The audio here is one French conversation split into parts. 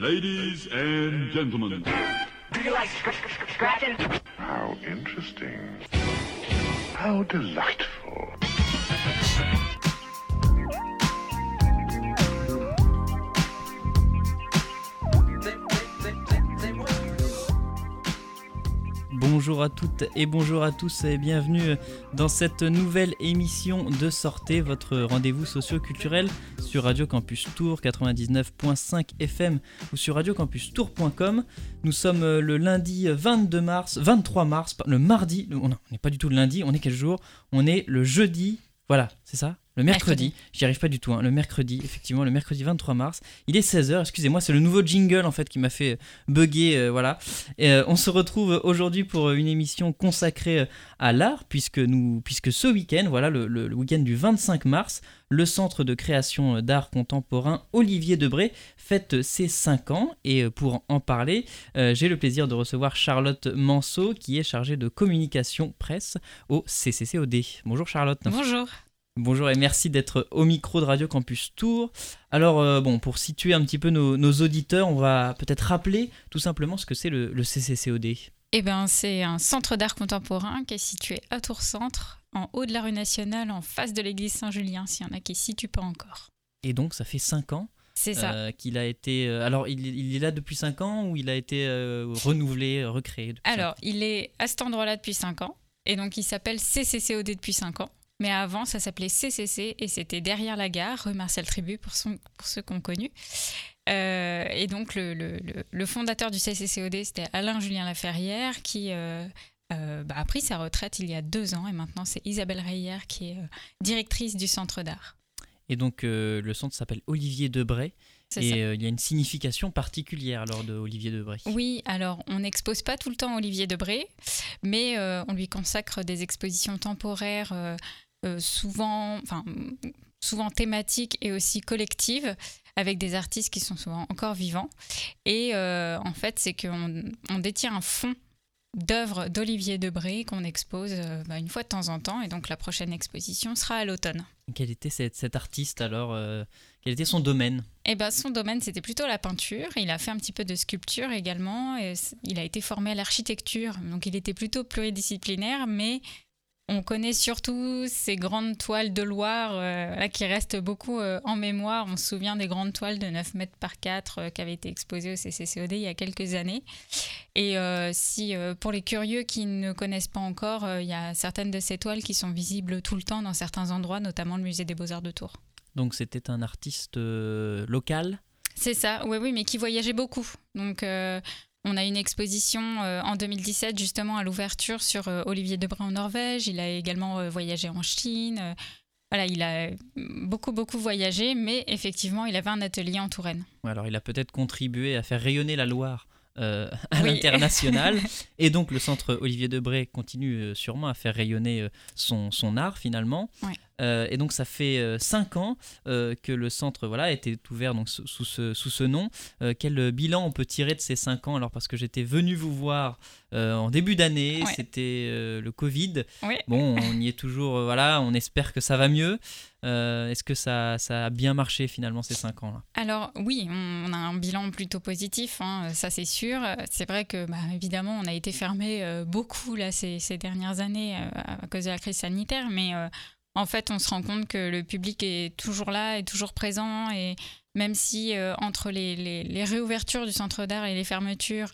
Ladies and gentlemen. Do you like scr- scr- scratching? How interesting. How delightful. Bonjour à toutes et bonjour à tous et bienvenue dans cette nouvelle émission de Sortez, votre rendez-vous socio-culturel sur Radio Campus Tour 99.5 FM ou sur radiocampustour.com. Nous sommes le lundi 22 mars, 23 mars, le mardi, on n'est pas du tout le lundi, on est quel jour? On est le jeudi, voilà, c'est ça? Le mercredi, j'y arrive pas du tout, hein. le mercredi, effectivement, le mercredi 23 mars, il est 16h, excusez-moi, c'est le nouveau jingle en fait qui m'a fait bugger, euh, voilà. Et, euh, on se retrouve aujourd'hui pour une émission consacrée euh, à l'art, puisque, nous, puisque ce week-end, voilà, le, le- le week-end du 25 mars, le Centre de création d'art contemporain Olivier Debré fête ses 5 ans, et euh, pour en parler, euh, j'ai le plaisir de recevoir Charlotte Manceau, qui est chargée de communication presse au CCCOD. Bonjour Charlotte. Bonjour. Bonjour et merci d'être au micro de Radio Campus Tour. Alors, euh, bon, pour situer un petit peu nos, nos auditeurs, on va peut-être rappeler tout simplement ce que c'est le, le CCCOD. Eh ben, c'est un centre d'art contemporain qui est situé à Tours Centre, en haut de la rue nationale, en face de l'église Saint-Julien, s'il y en a qui ne situent pas encore. Et donc, ça fait 5 ans C'est ça. euh, qu'il a été. euh, alors, il, il est là depuis 5 ans ou il a été renouvelé, recréé Alors, il est à cet endroit-là depuis 5 ans, et donc il s'appelle CCCOD depuis 5 ans. Mais avant, ça s'appelait CCC, et c'était derrière la gare, rue Marcel Tribu, pour, son- pour ceux qui ont connu. Euh, et donc, le, le- le- le fondateur du CCCOD, c'était Alain-Julien Laferrière, qui euh, euh, bah, a pris sa retraite il y a deux ans, et maintenant c'est Isabelle Reyer qui est euh, directrice du centre d'art. Et donc, le centre s'appelle Olivier Debray. Et euh, il y a une signification particulière lors de Olivier Debray. Oui, alors on n'expose pas tout le temps Olivier Debré, mais euh, on lui consacre des expositions temporaires souvent, enfin, souvent thématiques et aussi collectives, avec des artistes qui sont souvent encore vivants. Et euh, en fait, c'est qu'on on détient un fonds d'œuvres d'Olivier Debré qu'on expose euh, bah, une fois de temps en temps, et donc la prochaine exposition sera à l'automne. Quel était cet, cet artiste alors euh, Quel était son domaine? Eh ben, son domaine, c'était plutôt la peinture. Il a fait un petit peu de sculpture également. Et il a été formé à l'architecture. Donc, il était plutôt pluridisciplinaire, mais on connaît surtout ces grandes toiles de Loire euh, là, qui restent beaucoup euh, en mémoire. On se souvient des grandes toiles de 9 mètres par 4 euh, qui avaient été exposées au CCCOD il y a quelques années. Et si, pour les curieux qui ne connaissent pas encore, il y a certaines de ces toiles qui sont visibles tout le temps dans certains endroits, notamment le musée des Beaux-Arts de Tours. Donc, c'était un artiste local? C'est ça, oui, oui, mais qui voyageait beaucoup. Donc, euh, on a une exposition euh, en 2017, justement, à l'ouverture sur euh, Olivier Debré en Norvège. Il a également euh, voyagé en Chine. Voilà, il a beaucoup, beaucoup voyagé, mais effectivement, il avait un atelier en Touraine. Ouais, Alors, il a peut-être contribué à faire rayonner la Loire euh, à Oui. l'international. Et donc, le centre Olivier Debré continue sûrement à faire rayonner son, son art finalement. Ouais. Euh, et donc, ça fait 5 ans euh, que le centre voilà, était ouvert donc, sous, sous ce, sous ce nom. Euh, quel bilan on peut tirer de ces 5 ans? Alors, parce que j'étais venu vous voir euh, en début d'année, Ouais. c'était euh, le Covid. Bon, on y est toujours, euh, voilà, on espère que ça va mieux. Euh, Est-ce que ça, ça a bien marché finalement ces 5 ans-là? Alors oui, on a un bilan plutôt positif, hein, ça c'est sûr. C'est vrai que bah, évidemment on a été fermé euh, beaucoup là ces, ces dernières années euh, à cause de la crise sanitaire, mais euh, en fait on se rend compte que le public est toujours là, est toujours présent et même si euh, entre les, réouvertures du centre d'art et les fermetures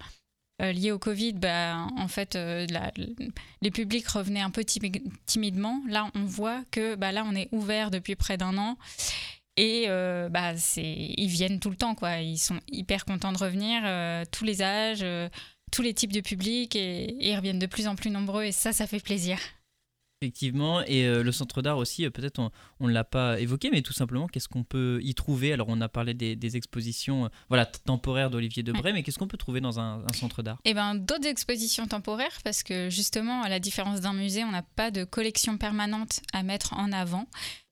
euh, liées au Covid, bah, en fait euh, les publics revenaient un peu timi- timidement. Là on voit que bah, là on est ouvert depuis près d'un an. Et bah, ils viennent tout le temps, quoi. Ils sont hyper contents de revenir, tous les âges, tous les types de publics, et ils reviennent de plus en plus nombreux, et ça, ça fait plaisir. Effectivement, et euh, le centre d'art aussi, euh, peut-être on ne l'a pas évoqué, mais tout simplement, qu'est-ce qu'on peut y trouver? Alors, on a parlé des, des expositions euh, voilà, temporaires d'Olivier Debray, mais qu'est-ce qu'on peut trouver dans un, un centre d'art? Et ben d'autres expositions temporaires, parce que justement, à la différence d'un musée, on n'a pas de collection permanente à mettre en avant.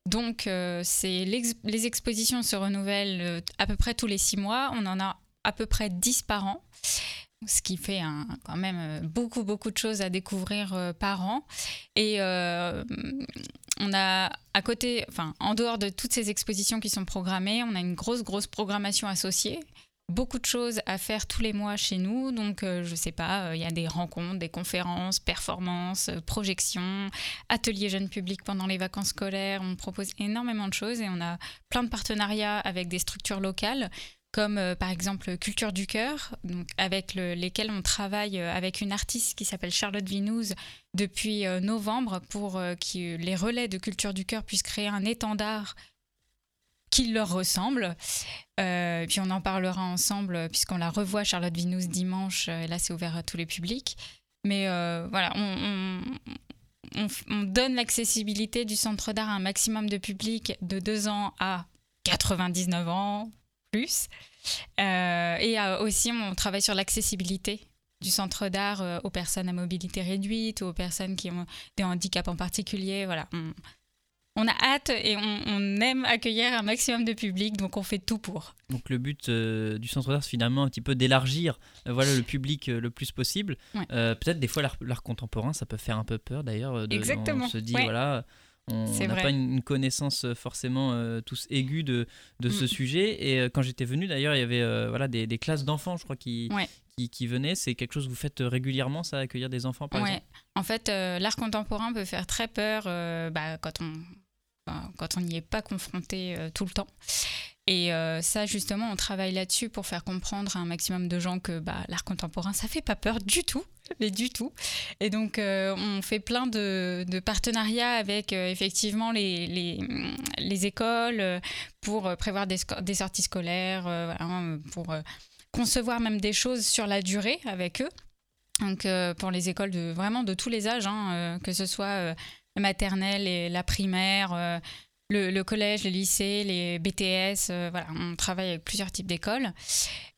Donc, euh, les expositions se renouvellent à peu près tous les six mois. On en a à peu près 10 par an. Ce qui fait quand même euh, beaucoup, beaucoup de choses à découvrir euh, par an. Et euh, on a à côté, enfin, en dehors de toutes ces expositions qui sont programmées, on a une grosse, grosse programmation associée. beaucoup de choses à faire tous les mois chez nous. Donc, euh, je sais pas, il y a des rencontres, des conférences, performances, projections, ateliers jeunes publics pendant les vacances scolaires. On propose énormément de choses et on a plein de partenariats avec des structures locales comme euh, par exemple Culture du Cœur, donc avec le- lesquels on travaille euh, avec une artiste qui s'appelle Charlotte Vinouze depuis euh, novembre pour que les relais de Culture du Cœur puissent créer un étendard qui leur ressemble. Puis on en parlera ensemble puisqu'on la revoit Charlotte Vinous dimanche. Et là, c'est ouvert à tous les publics. Mais voilà, on, on donne l'accessibilité du centre d'art à un maximum de public de 2 ans à 99 ans plus. Euh, et euh, aussi, on travaille sur l'accessibilité du centre d'art euh, aux personnes à mobilité réduite, aux personnes qui ont des handicaps en particulier. Voilà, on, on a hâte et on, on aime accueillir un maximum de public, donc on fait tout pour. Donc le but euh, du centre d'art, c'est finalement un petit peu d'élargir euh, voilà, le public euh, le plus possible. Ouais. Peut-être des fois l'art contemporain, ça peut faire un peu peur d'ailleurs. Exactement, On se dit, ouais. voilà, on n'a pas une, connaissance euh, forcément euh, tous aiguë de, de ce Mm. sujet. Et euh, quand j'étais venu d'ailleurs, il y avait euh, voilà, des, des classes d'enfants, je crois, qui, Ouais. qui, qui venaient. C'est quelque chose que vous faites régulièrement, ça, accueillir des enfants par Ouais. exemple? En fait, l'art contemporain peut faire très peur bah, quand on bah, quand on n'y est pas confronté tout le temps. Et euh, ça, justement, on travaille là-dessus pour faire comprendre à un maximum de gens que bah, l'art contemporain, ça fait pas peur du tout, mais du tout. Et donc, euh, on fait plein de, partenariats avec euh, effectivement les, les, les écoles euh, pour prévoir des, sorties scolaires, voilà, pour concevoir même des choses sur la durée avec eux. Donc, pour les écoles de vraiment de tous les âges, hein, que ce soit maternelle et la primaire, le, le collège, les lycées, les BTS, euh, voilà, on travaille avec plusieurs types d'écoles.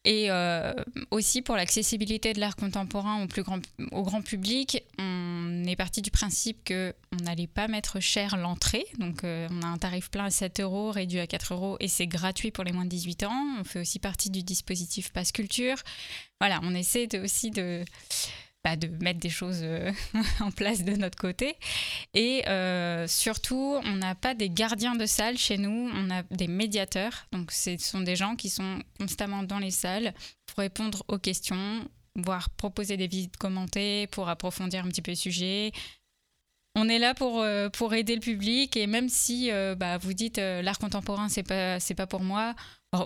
Et euh, aussi pour l'accessibilité de l'art contemporain au plus grand, au grand public, on est parti du principe que on n'allait pas mettre cher l'entrée. Donc euh, on a un tarif plein à 7 euros, réduit à 4 euros, et c'est gratuit pour les moins de 18 ans. On fait aussi partie du dispositif Passe Culture. Voilà, on essaie aussi de, de mettre des choses euh, en place de notre côté. Et euh, surtout, on n'a pas des gardiens de salle chez nous, on a des médiateurs. Donc, ce sont des gens qui sont constamment dans les salles pour répondre aux questions, voire proposer des visites commentées pour approfondir un petit peu le sujet. On est là pour, euh, pour aider le public et même si bah, vous dites l'art contemporain, c'est pas, pas pour moi,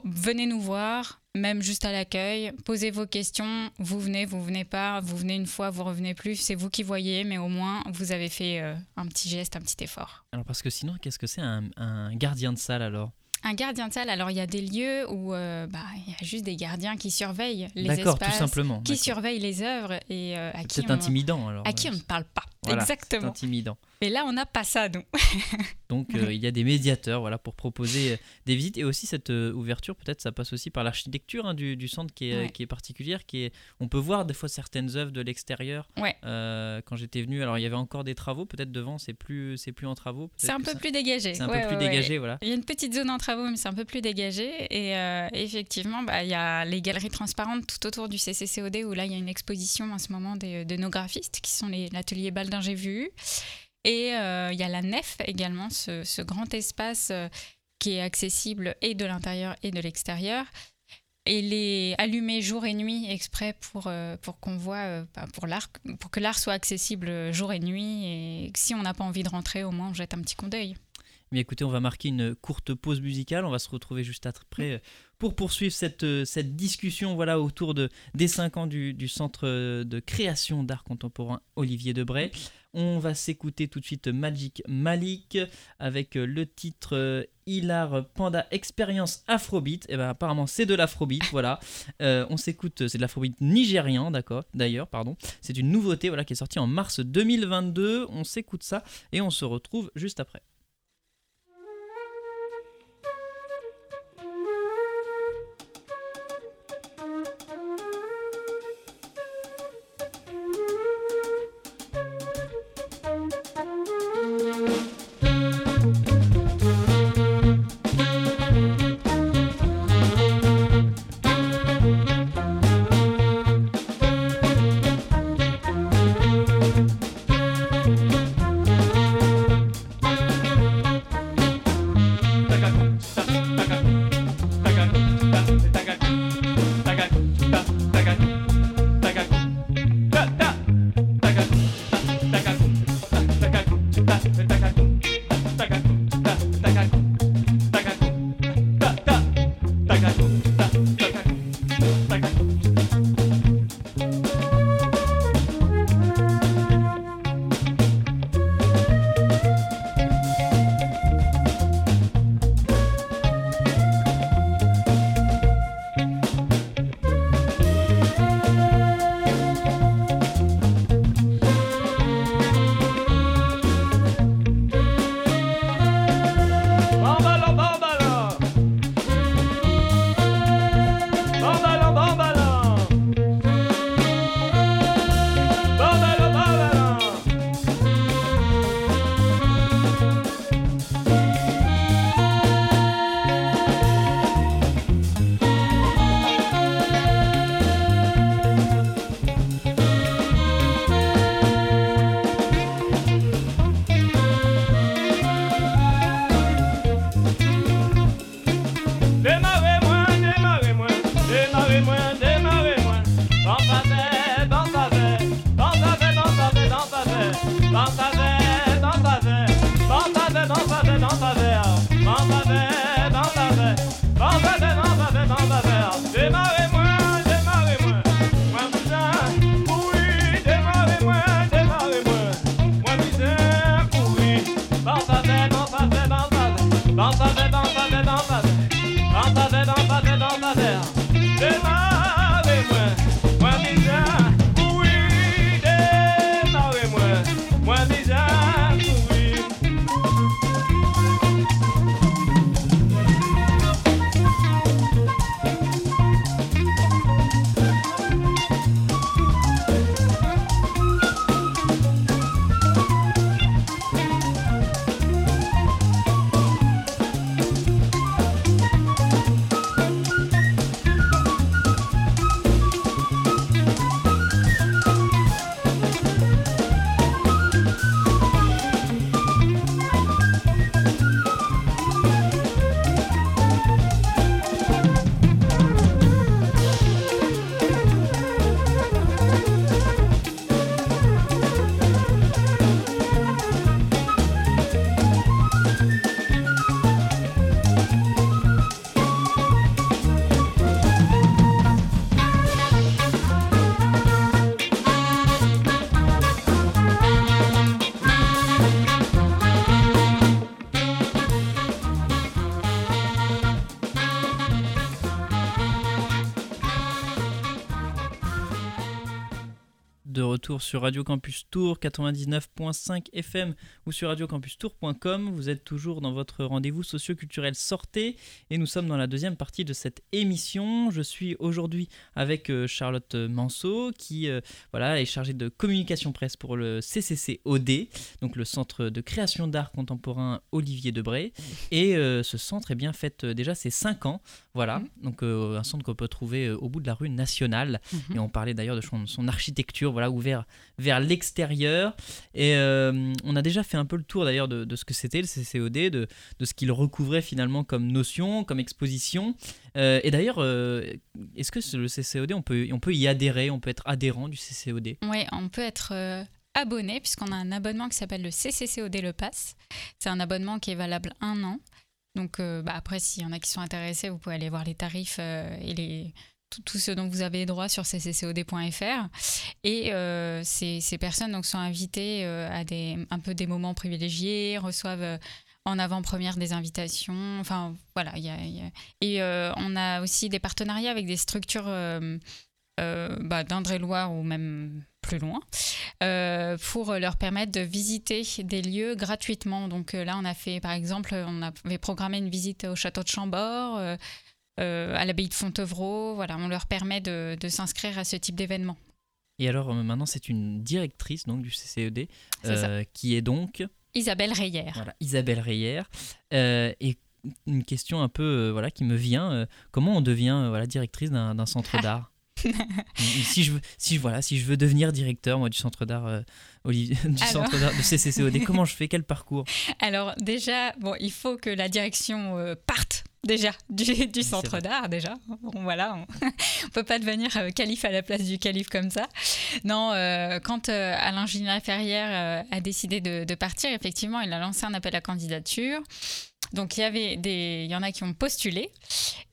venez nous voir, même juste à l'accueil, posez vos questions, vous venez, vous venez pas, vous venez une fois, vous revenez plus, c'est vous qui voyez, mais au moins vous avez fait euh, un petit geste, un petit effort. Alors parce que sinon, qu'est-ce que c'est un, un gardien de salle alors? Un gardien de salle, alors il y a des lieux où euh, bah, il y a juste des gardiens qui surveillent les D'accord, tout espaces, simplement. qui surveillent les œuvres et euh, à, qui peut-être on, intimidant alors. à qui on ne parle pas. voilà, C'est Exactement. intimidant. Et là, on n'a pas ça, nous. Donc euh, il y a des médiateurs voilà, pour proposer euh, des visites et aussi cette euh, ouverture, peut-être ça passe aussi par l'architecture hein, du, du centre qui est, Ouais. qui est particulière. Qui est, on peut voir des fois certaines œuvres de l'extérieur. Ouais. Euh, quand j'étais venu, alors il y avait encore des travaux, peut-être devant c'est plus, c'est plus en travaux. C'est un peu ça- plus dégagé. C'est un Ouais, peu plus dégagé, voilà. Il y a une petite zone en travaux, mais c'est un peu plus dégagé. Et effectivement, bah, il y a les galeries transparentes tout autour du CCCOD, où là, il y a une exposition en ce moment des, de nos graphistes, qui sont l'atelier Baldin J'ai vu. Et euh, il y a la nef également, ce, ce grand espace euh, qui est accessible et de l'intérieur et de l'extérieur. Et les allumé jour et nuit exprès pour, euh, pour qu'on voit, bah, pour, l'art, pour que l'art soit accessible jour et nuit. Et si on n'a pas envie de rentrer, au moins on jette un petit coup d'œil. Mais écoutez, on va marquer une courte pause musicale. On va se retrouver juste après euh, pour poursuivre cette, euh, cette discussion voilà, autour de, des 5 ans du, du Centre euh, de création d'art contemporain Olivier Debray. On va s'écouter tout de suite Magic Malik avec euh, le titre Hilar Panda Expérience Afrobeat. Et ben apparemment c'est de l'Afrobeat, voilà. Euh, on s'écoute, c'est de l'Afrobeat nigérian, d'accord. D'ailleurs, pardon. C'est une nouveauté, voilà, qui est sortie en mars 2022. On s'écoute ça et on se retrouve juste après. Retour sur Radio Campus Tour 99.5 FM ou sur radiocampustour.com. Vous êtes toujours dans votre rendez-vous socio-culturel Sortez et nous sommes dans la deuxième partie de cette émission. Je suis aujourd'hui avec euh, Charlotte Manceau qui euh, voilà, est chargée de communication presse pour le CCCOD, donc le Centre de création d'art contemporain Olivier Debray. Et euh, ce centre est bien fait déjà ses 5 ans. Voilà, donc un centre qu'on peut trouver au bout de la rue nationale. Et on parlait d'ailleurs de son, son architecture voilà, ouvert vers l'extérieur. Et euh, on a déjà fait un peu le tour d'ailleurs de, ce que c'était le CCOD, de, de ce qu'il recouvrait finalement comme notion, comme exposition. Euh, et d'ailleurs, euh, est-ce que le CCOD, on peut, on peut y adhérer, on peut être adhérent du CCOD Oui, on peut être abonné puisqu'on a un abonnement qui s'appelle le CCCOD Le Pass. C'est un abonnement qui est valable un an. Donc euh, bah, après, s'il y en a qui sont intéressés, vous pouvez aller voir les tarifs et les, tout, tout ce dont vous avez droit sur cccod.fr. Et euh, ces, personnes donc, sont invitées euh, à des, un peu des moments privilégiés, reçoivent euh, en avant-première des invitations. Enfin, voilà. il Y y a- Et on a aussi des partenariats avec des structures bah, d'Indre-et-Loire ou même plus loin, pour leur permettre de visiter des lieux gratuitement. Donc là, on a fait, par exemple, on avait programmé une visite au château de Chambord, à l'abbaye de Fontevraud. Voilà, on leur permet de, de s'inscrire à ce type d'événement. Et alors euh, maintenant, c'est une directrice donc, du CCED ça. euh, qui est donc Isabelle voilà, Isabelle Reyer. Euh, et une question un peu euh, voilà, qui me vient euh, comment on devient euh, voilà, directrice d'un centre d'art? Si je veux si je voilà si je veux devenir directeur moi du centre d'art euh, du Alors. centre d'art de CCCOD comment je fais? Quel parcours? Alors déjà, bon, il faut que la direction euh, parte déjà du, du centre d'art déjà. Bon, voilà, on, on peut pas devenir euh, calife à la place du calife comme ça. Non, euh, quand euh, Alain Gilles Ferrière euh, a décidé de, de partir, effectivement, il a lancé un appel à candidature. Donc il y avait des, il y en a qui ont postulé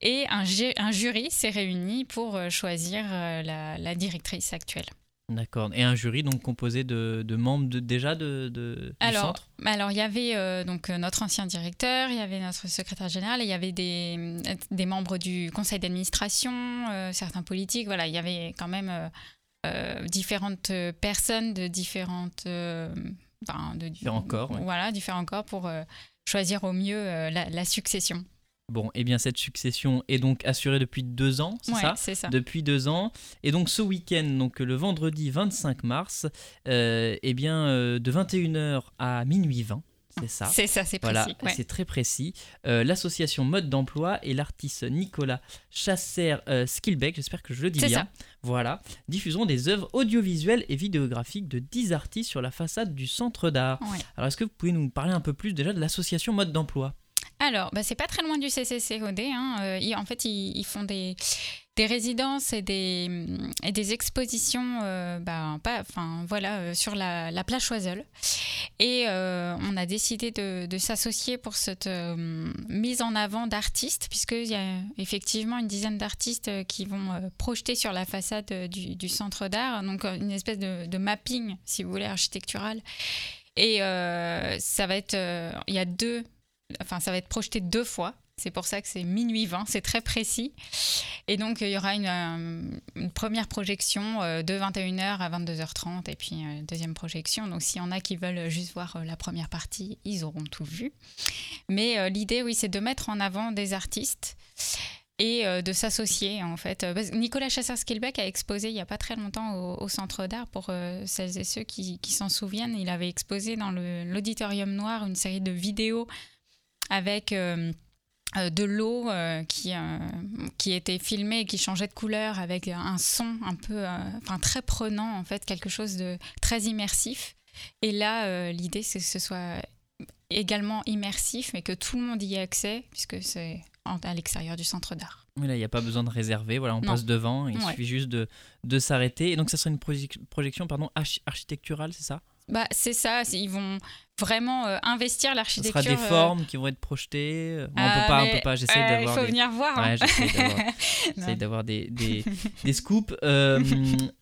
et un, ju- un jury s'est réuni pour choisir la, la directrice actuelle. D'accord et un jury donc composé de, de membres de, déjà de, de- du Alors, centre? alors il y avait euh, donc euh, notre ancien directeur, il y avait notre secrétaire général, et il y avait des, euh, des membres du conseil d'administration, euh, certains politiques. Voilà, il y avait quand même euh, différentes personnes de différentes, enfin, de Différents corps, ouais. Voilà, différents corps pour choisir au mieux la, la succession. Bon et bien cette succession est donc assurée depuis deux ans c'est Ouais, ça c'est ça. depuis deux ans. Et donc ce week-end, donc le vendredi 25 mars, euh, eh bien euh, de 21h à minuit 20, c'est ça. C'est ça, c'est Voilà, précis. ouais. c'est très précis. Euh, L'association Mode d'Emploi et l'artiste Nicolas Chasser-Skilbeck, j'espère que je le dis C'est bien, ça. voilà, diffuseront des œuvres audiovisuelles et vidéographiques de 10 artistes sur la façade du centre d'art. Ouais. Alors est-ce que vous pouvez nous parler un peu plus déjà de l'association Mode d'Emploi? Alors, bah, c'est pas très loin du CCCOD. Hein. Euh, en fait, ils, font des, résidences et des, expositions euh, bah, voilà, euh, sur la, la plage Choiseul. Et euh, on a décidé de, s'associer pour cette mise en avant d'artistes, puisqu'il y a effectivement une dizaine d'artistes qui vont projeter sur la façade du, centre d'art. Donc, une espèce de, mapping, si vous voulez, architectural. Et ça va être. Il y a deux enfin ça va être projeté deux fois. C'est pour ça que c'est minuit 20, c'est très précis. Et donc il y aura une, euh, une première projection euh, de 21h à 22h30 et puis euh, deuxième projection. Donc s'il y en a qui veulent juste voir la première partie, ils auront tout vu. Mais l'idée, oui, c'est de mettre en avant des artistes et de s'associer en fait. Nicolas Chasseur-Skilbeck a exposé il n'y a pas très longtemps au, Centre d'Art pour celles et ceux qui, s'en souviennent. Il avait exposé dans l'auditorium noir une série de vidéos avec euh, euh, de l'eau euh, qui, euh, qui était filmée et qui changeait de couleur avec un son un peu, euh, enfin très prenant en fait, quelque chose de très immersif. Et là, l'idée c'est que ce soit également immersif, mais que tout le monde y ait accès, puisque c'est à l'extérieur du centre d'art. Oui, là, il n'y a pas besoin de réserver. Voilà, on Non. passe devant. Il Ouais. suffit juste de, de s'arrêter. Et donc, ça sera une proje- projection pardon, archi- architecturale, c'est ça? Bah, c'est ça, ils vont vraiment euh, investir Ce l'architecture. sera des euh, formes qui vont être projetées. euh, bon, on peut pas, on peut pas. J'essaie d'avoir Il faut des. venir voir. hein. Ouais, j'essaie d'avoir, des, des, des scoops.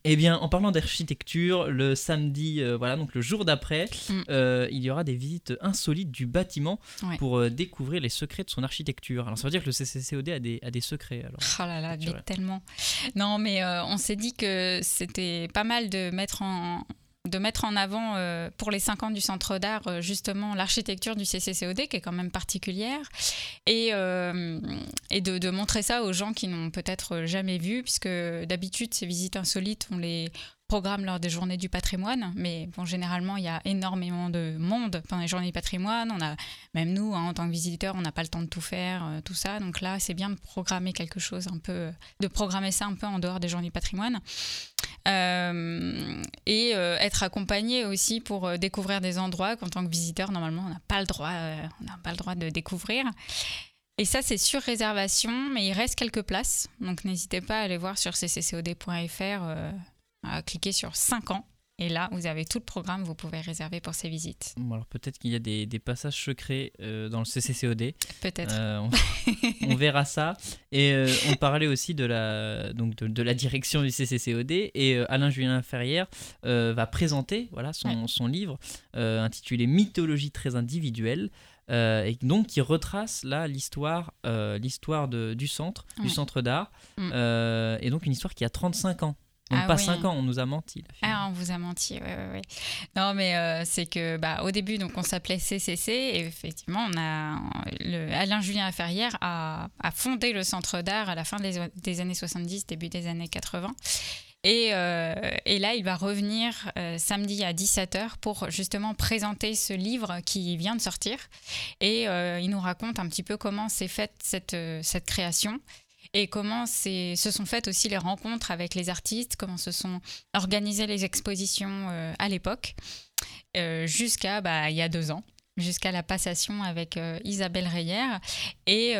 Eh bien, en parlant d'architecture, le samedi, voilà, donc le jour d'après, Mm. il y aura des visites insolites du bâtiment Ouais. pour découvrir les secrets de son architecture. Alors, ça veut dire que le CCCOD a des, a des secrets. Alors. Oh là là, mais tellement. Non, mais on s'est dit que c'était pas mal de mettre en de mettre en avant euh, pour les 5 ans du centre d'art euh, justement l'architecture du CCCOD qui est quand même particulière et, euh, de montrer ça aux gens qui n'ont peut-être jamais vu puisque d'habitude ces visites insolites on les programme lors des journées du patrimoine mais bon généralement il y a énormément de monde pendant les journées du patrimoine on a même nous hein, en tant que visiteurs on n'a pas le temps de tout faire euh, tout ça donc là c'est bien de programmer quelque chose un peu de programmer ça un peu en dehors des journées du patrimoine euh, et euh, être accompagné aussi pour découvrir des endroits qu'en tant que visiteur, normalement, on n'a pas le droit, on n'a pas le droit de découvrir. Et ça, c'est sur réservation, mais il reste quelques places. Donc n'hésitez pas à aller voir sur cccod.fr, à cliquer sur 5 ans. Et là, vous avez tout le programme, vous pouvez réserver pour ces visites. Bon, alors, peut-être qu'il y a des, des passages secrets euh, dans le CCCOD. Peut-être. Euh, on, on verra ça. Et euh, on parlait aussi de la, donc de, de la direction du CCCOD. Et Alain Julien Ferrière va présenter voilà, son, son livre intitulé Mythologie très individuelle. euh, et donc qui retrace là l'histoire euh, du centre du centre d'art Mm. Euh, et donc une histoire qui a 35 ans donc Ah pas oui. 5 ans on nous a menti. Ah, on vous a menti, ouais, ouais, ouais. Non, mais euh, c'est que, bah, au début, donc, on s'appelait CCC, et effectivement, on a, le, Alain Julien Ferrière a, a fondé le centre d'art à la fin des, des années 70, début des années 80. Et, euh, et là, il va revenir euh, samedi à 17h pour justement présenter ce livre qui vient de sortir. Et il nous raconte un petit peu comment s'est faite cette, cette création et comment se sont faites aussi les rencontres avec les artistes, comment se sont organisées les expositions euh, à l'époque, euh, jusqu'à bah, il y a deux ans, jusqu'à la passation avec euh, Isabelle Reyer. Et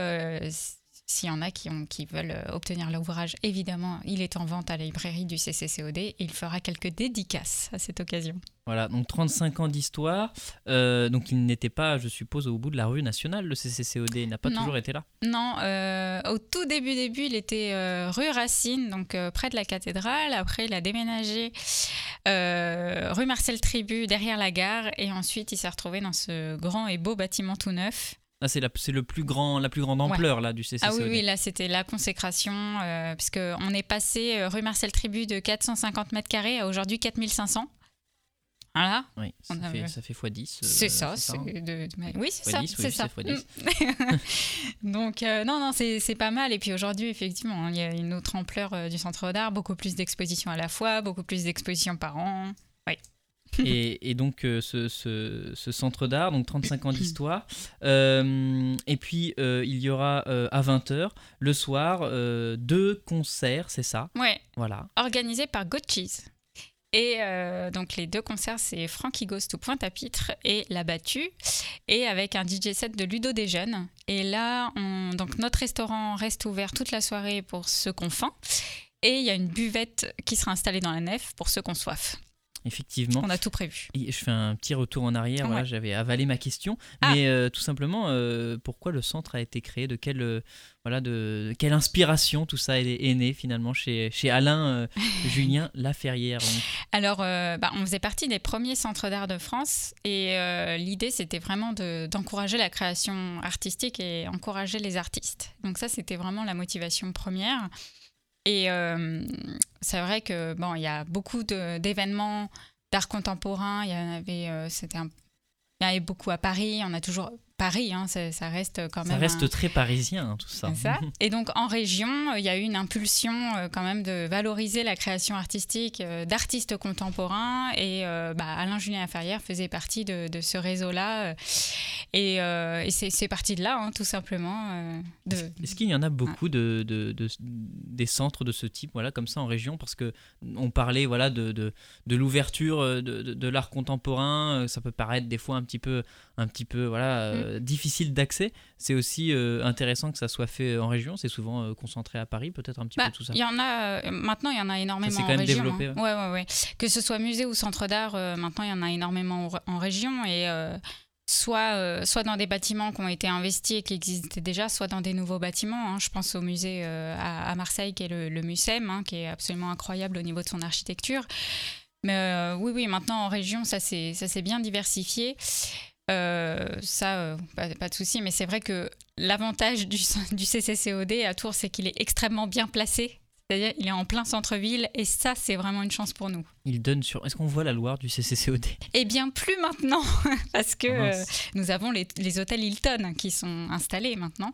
s'il y en a qui, ont, qui veulent euh, obtenir l'ouvrage, évidemment, il est en vente à la librairie du CCCOD et il fera quelques dédicaces à cette occasion. Voilà, donc 35 ans d'histoire. Euh, donc il n'était pas, je suppose, au bout de la rue nationale, le CCCOD. Il n'a pas Non. toujours été là. Non, euh, au tout début, début, il était euh, rue Racine, donc près de la cathédrale. Après, il a déménagé rue Marcel Tribu, derrière la gare. Et ensuite, il s'est retrouvé dans ce grand et beau bâtiment tout neuf. Ah, c'est la, c'est le plus grand, la plus grande ampleur là du CCCOD. Ah oui, oui, là, c'était la consécration, euh, puisque on est passé euh, rue Marcel Tribu de 450 mètres carrés à aujourd'hui 4500. Voilà, Oui, ça, On fait, ça fait x10. euh, c'est ça. hein. c'est de- de- Oui, c'est ça. 10, oui, c'est ça. fois 10. Mm. Donc, euh, non, non, c'est c'est pas mal. Et puis aujourd'hui, effectivement, il y a une autre ampleur euh, du centre d'art, beaucoup plus d'expositions à la fois, beaucoup plus d'expositions par an. et, et donc euh, ce, ce- ce centre d'art, donc 35 ans d'histoire. Euh, et puis euh, il y aura à 20h le soir deux concerts, c'est ça? Ouais, Voilà. organisé par Goat Cheese. Et donc les deux concerts, c'est Frankie Ghost au Pointe-à-Pitre et La Battue, et avec un DJ set de Ludo des Jeunes. Et là, on- donc notre restaurant reste ouvert toute la soirée pour ceux qu'on faim, et il y a une buvette qui sera installée dans la nef pour ceux qu'on soif. Effectivement. On a tout prévu. Et je fais un petit retour en arrière. Ouais. Voilà, j'avais avalé ma question, Ah. mais euh, tout simplement, euh, pourquoi le centre a été créé? De quelle, euh, voilà, de, de quelle inspiration tout ça est, est né finalement chez, chez Alain Julien Laferrière donc? Alors, bah, on faisait partie des premiers centres d'art de France et l'idée, c'était vraiment de- d'encourager la création artistique et encourager les artistes. Donc ça, c'était vraiment la motivation première. Et euh, c'est vrai que bon, il y a beaucoup d'événements d'art contemporain. Il y en avait, euh, c'était il y en beaucoup à Paris. On a toujours Paris, hein, ça, ça reste quand même. Ça reste un- très parisien hein, tout ça. ça. Et donc en région, euh, il y a eu une impulsion euh, quand même de valoriser la création artistique euh, d'artistes contemporains. Et bah, Alain Julien Ferrière faisait partie de, de ce réseau-là. et et c'est parti de là, hein, tout simplement. de... Est-ce qu'il y en a beaucoup de, de- de- des centres de ce type, voilà, comme ça en région? Parce que on parlait, voilà, de, l'ouverture de, l'art contemporain. Ça peut paraître des fois un petit peu, un petit peu, voilà, euh, euh, difficile d'accès. C'est aussi euh, intéressant que ça soit fait en région. C'est souvent euh, concentré à Paris, peut-être un petit Bah, peu tout ça. Il y en a maintenant, il y en a énormément en même région. développé, hein. Ouais, ouais, ouais. Que ce soit musée ou centre d'art, maintenant il y en a énormément en, région et soit euh, soit dans des bâtiments qui ont été investis et qui existaient déjà, soit dans des nouveaux bâtiments. hein. Je pense au musée euh, à, à Marseille qui est le, le hein, qui est absolument incroyable au niveau de son architecture. Mais euh, oui, oui, maintenant en région, ça s'est bien diversifié. Euh, ça, euh, pas, de souci, mais c'est vrai que l'avantage du, du CCCOD à Tours, c'est qu'il est extrêmement bien placé. C'est-à-dire, il est en plein centre-ville et ça, c'est vraiment une chance pour nous. Il donne sur. Est-ce qu'on voit la Loire du CCCOD Et bien plus maintenant, parce que Ah euh, nous avons les, les hôtels Hilton qui sont installés maintenant.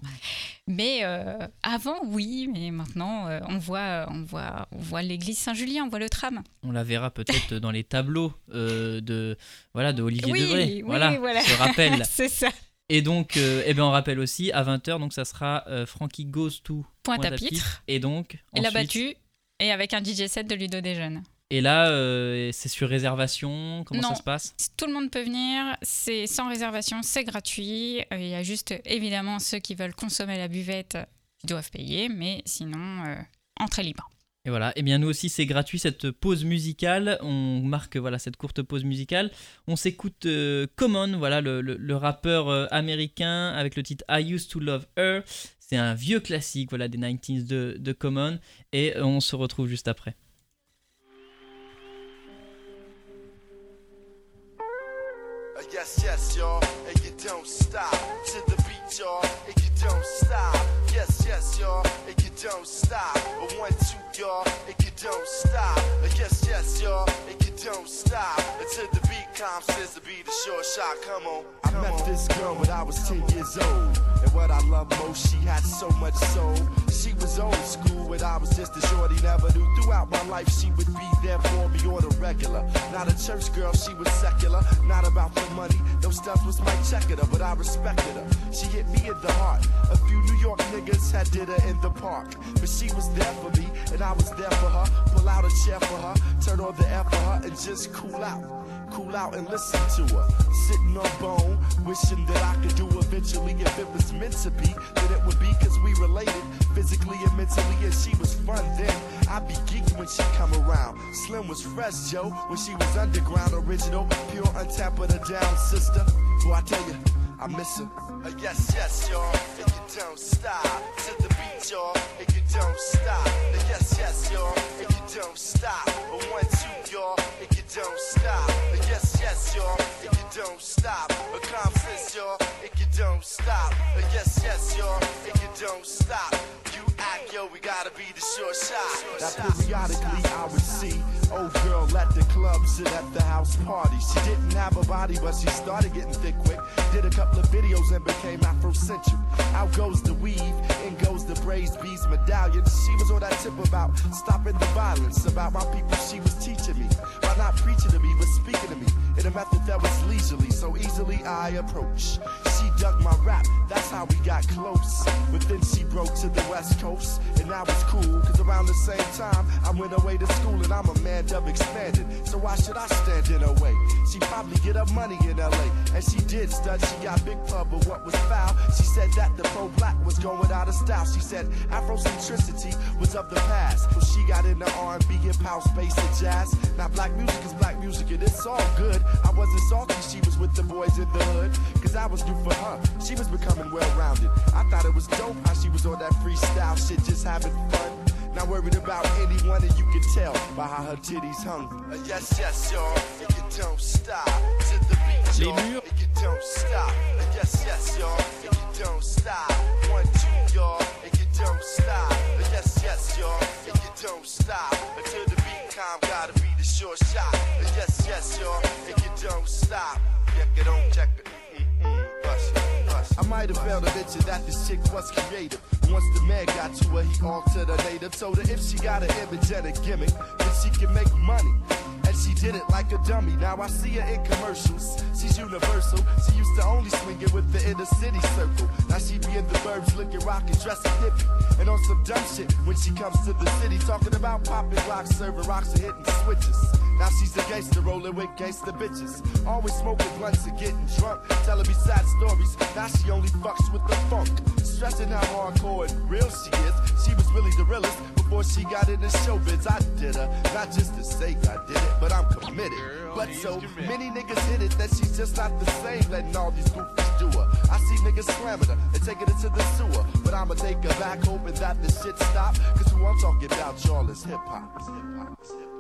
Mais euh, avant, oui, mais maintenant, euh, on voit, on voit, on voit l'église Saint-Julien, on voit le tram. On la verra peut-être dans les tableaux de voilà de Olivier Oui, Debré. oui, voilà, voilà. je rappelle. c'est ça. Et donc, euh, eh ben, on rappelle aussi à 20h, donc ça sera euh, Frankie Goes to Pointe à pitre. Et donc, Et la ensuite- battue. Et avec un DJ set de Ludo des Jeunes. Et là, euh, c'est sur réservation. Comment Non. ça se passe? Tout le monde peut venir, c'est sans réservation, c'est gratuit. Euh, Il y a juste évidemment ceux qui veulent consommer la buvette qui doivent payer, mais sinon, entrée libre. Et voilà. Et bien nous aussi, c'est gratuit cette pause musicale. On marque voilà cette courte pause musicale. On s'écoute euh, Common, voilà le, rappeur euh, américain avec le titre I Used to Love Her. C'est un vieux classique, voilà des 90s de, de Common. Et euh, on se retrouve juste après. Yes, yes, y'all, and you don't stop to the beat, y'all, and you don't stop. Yes, yes, y'all, and you don't stop. A one, two, y'all, and you don't stop. Yes, yes, y'all, and you don't stop until the beat comes. Says to be the short shot. Come on. I met this girl when I was 10 years old. And what I love most, she had so much soul. She was old school when I was just a shorty, never knew. Throughout my life, she would be there for me or the regular. Not a church girl, she was secular. Not about the money, those stuff was my checker, but I respected her. She hit me in the heart. A few New York niggas had did her in the park. But she was there for me, and I was there for her. Pull out a chair for her, turn on the air for her, and just cool out. Cool out and listen to her. Sitting on bone, wishing that I could do eventually. If it was meant to be, that it would be cause we related physically and mentally. And she was fun then. I'd be geeked when she come around. Slim was fresh, Joe, when she was underground, original, pure, untapped, her down, sister. Boy, I tell you, I miss her. Uh, yes, yes, y'all, and you don't stop. To the beat, y'all, and you don't stop. Uh, yes, yes, y'all, and you don't stop. A one, two, y'all, and you don't stop. Uh, yes, yes, y'all, and you don't stop. A conference, y'all, and you don't stop. Uh, yes, yes, y'all, and you don't stop. That periodically I receive old girl at the clubs and at the house parties. She didn't have a body, but she started getting thick quick. Did a couple of videos and became Afrocentric. Out goes the weave, in goes the braids, beads, medallion. She was on that tip about stopping the violence, about my people she was teaching me. By not preaching to me, but speaking to me in a method that was leisurely, so easily I approach. She dug my rap, that's how we got close. But then she broke to the west coast, and I was cool, cause around the same time I went away to school and I'm a man dub expanded. So why should I stand in her way? She probably get her money in LA, and she did stud, she got big pub, but what was foul? She said that the pro black was going out of style. She said Afrocentricity was of the past. Well, she got into R&B, hip house, space and jazz. Now black music is black music, and it's all good. I wasn't salty, she was with the boys in the hood, cause I was new for her. She was becoming well rounded. I thought it was dope how she was on that freestyle shit, just having fun. Not worried about anyone, and you can tell by how her titties hung. Uh, yes, yes, y'all, and you don't stop to the beat, y'all, and you don't stop. Uh, yes, yes, y'all, and you don't stop. One, two, y'all, and you don't stop. Uh, yes, yes, y'all, and you don't stop until the beat calm. Gotta be the short shot. Uh, yes, yes, y'all, and you don't stop. Check it on, check it. Mm-mm, bust it. I might have failed to mention that this chick was creative. Once the man got to her, he altered her native. Told her if she got an image and a gimmick, then she can make money. And she did it like a dummy. Now I see her in commercials. She's universal. She used to only swing it with the inner city circle. Now she be in the burbs looking rockin', dressing hippie. And on some dumb shit when she comes to the city. Talking about popping blocks, serving rocks and hitting switches. Now she's a gangster rolling with gangster bitches. Always smoking blunts and getting drunk. Telling me sad stories. Now she only fucks with the funk. Stressing how hardcore and real she is. She was really the realest before she got into showbiz. I did her, not just to say I did it, but I'm committed. But so many niggas hit it that she's just not the same, letting all these goofies do her. I see niggas slamming her and taking it to the sewer. But I'ma take her back, hoping that the shit stop. Cause who I'm talking about, y'all, is hip hop. Hip hop,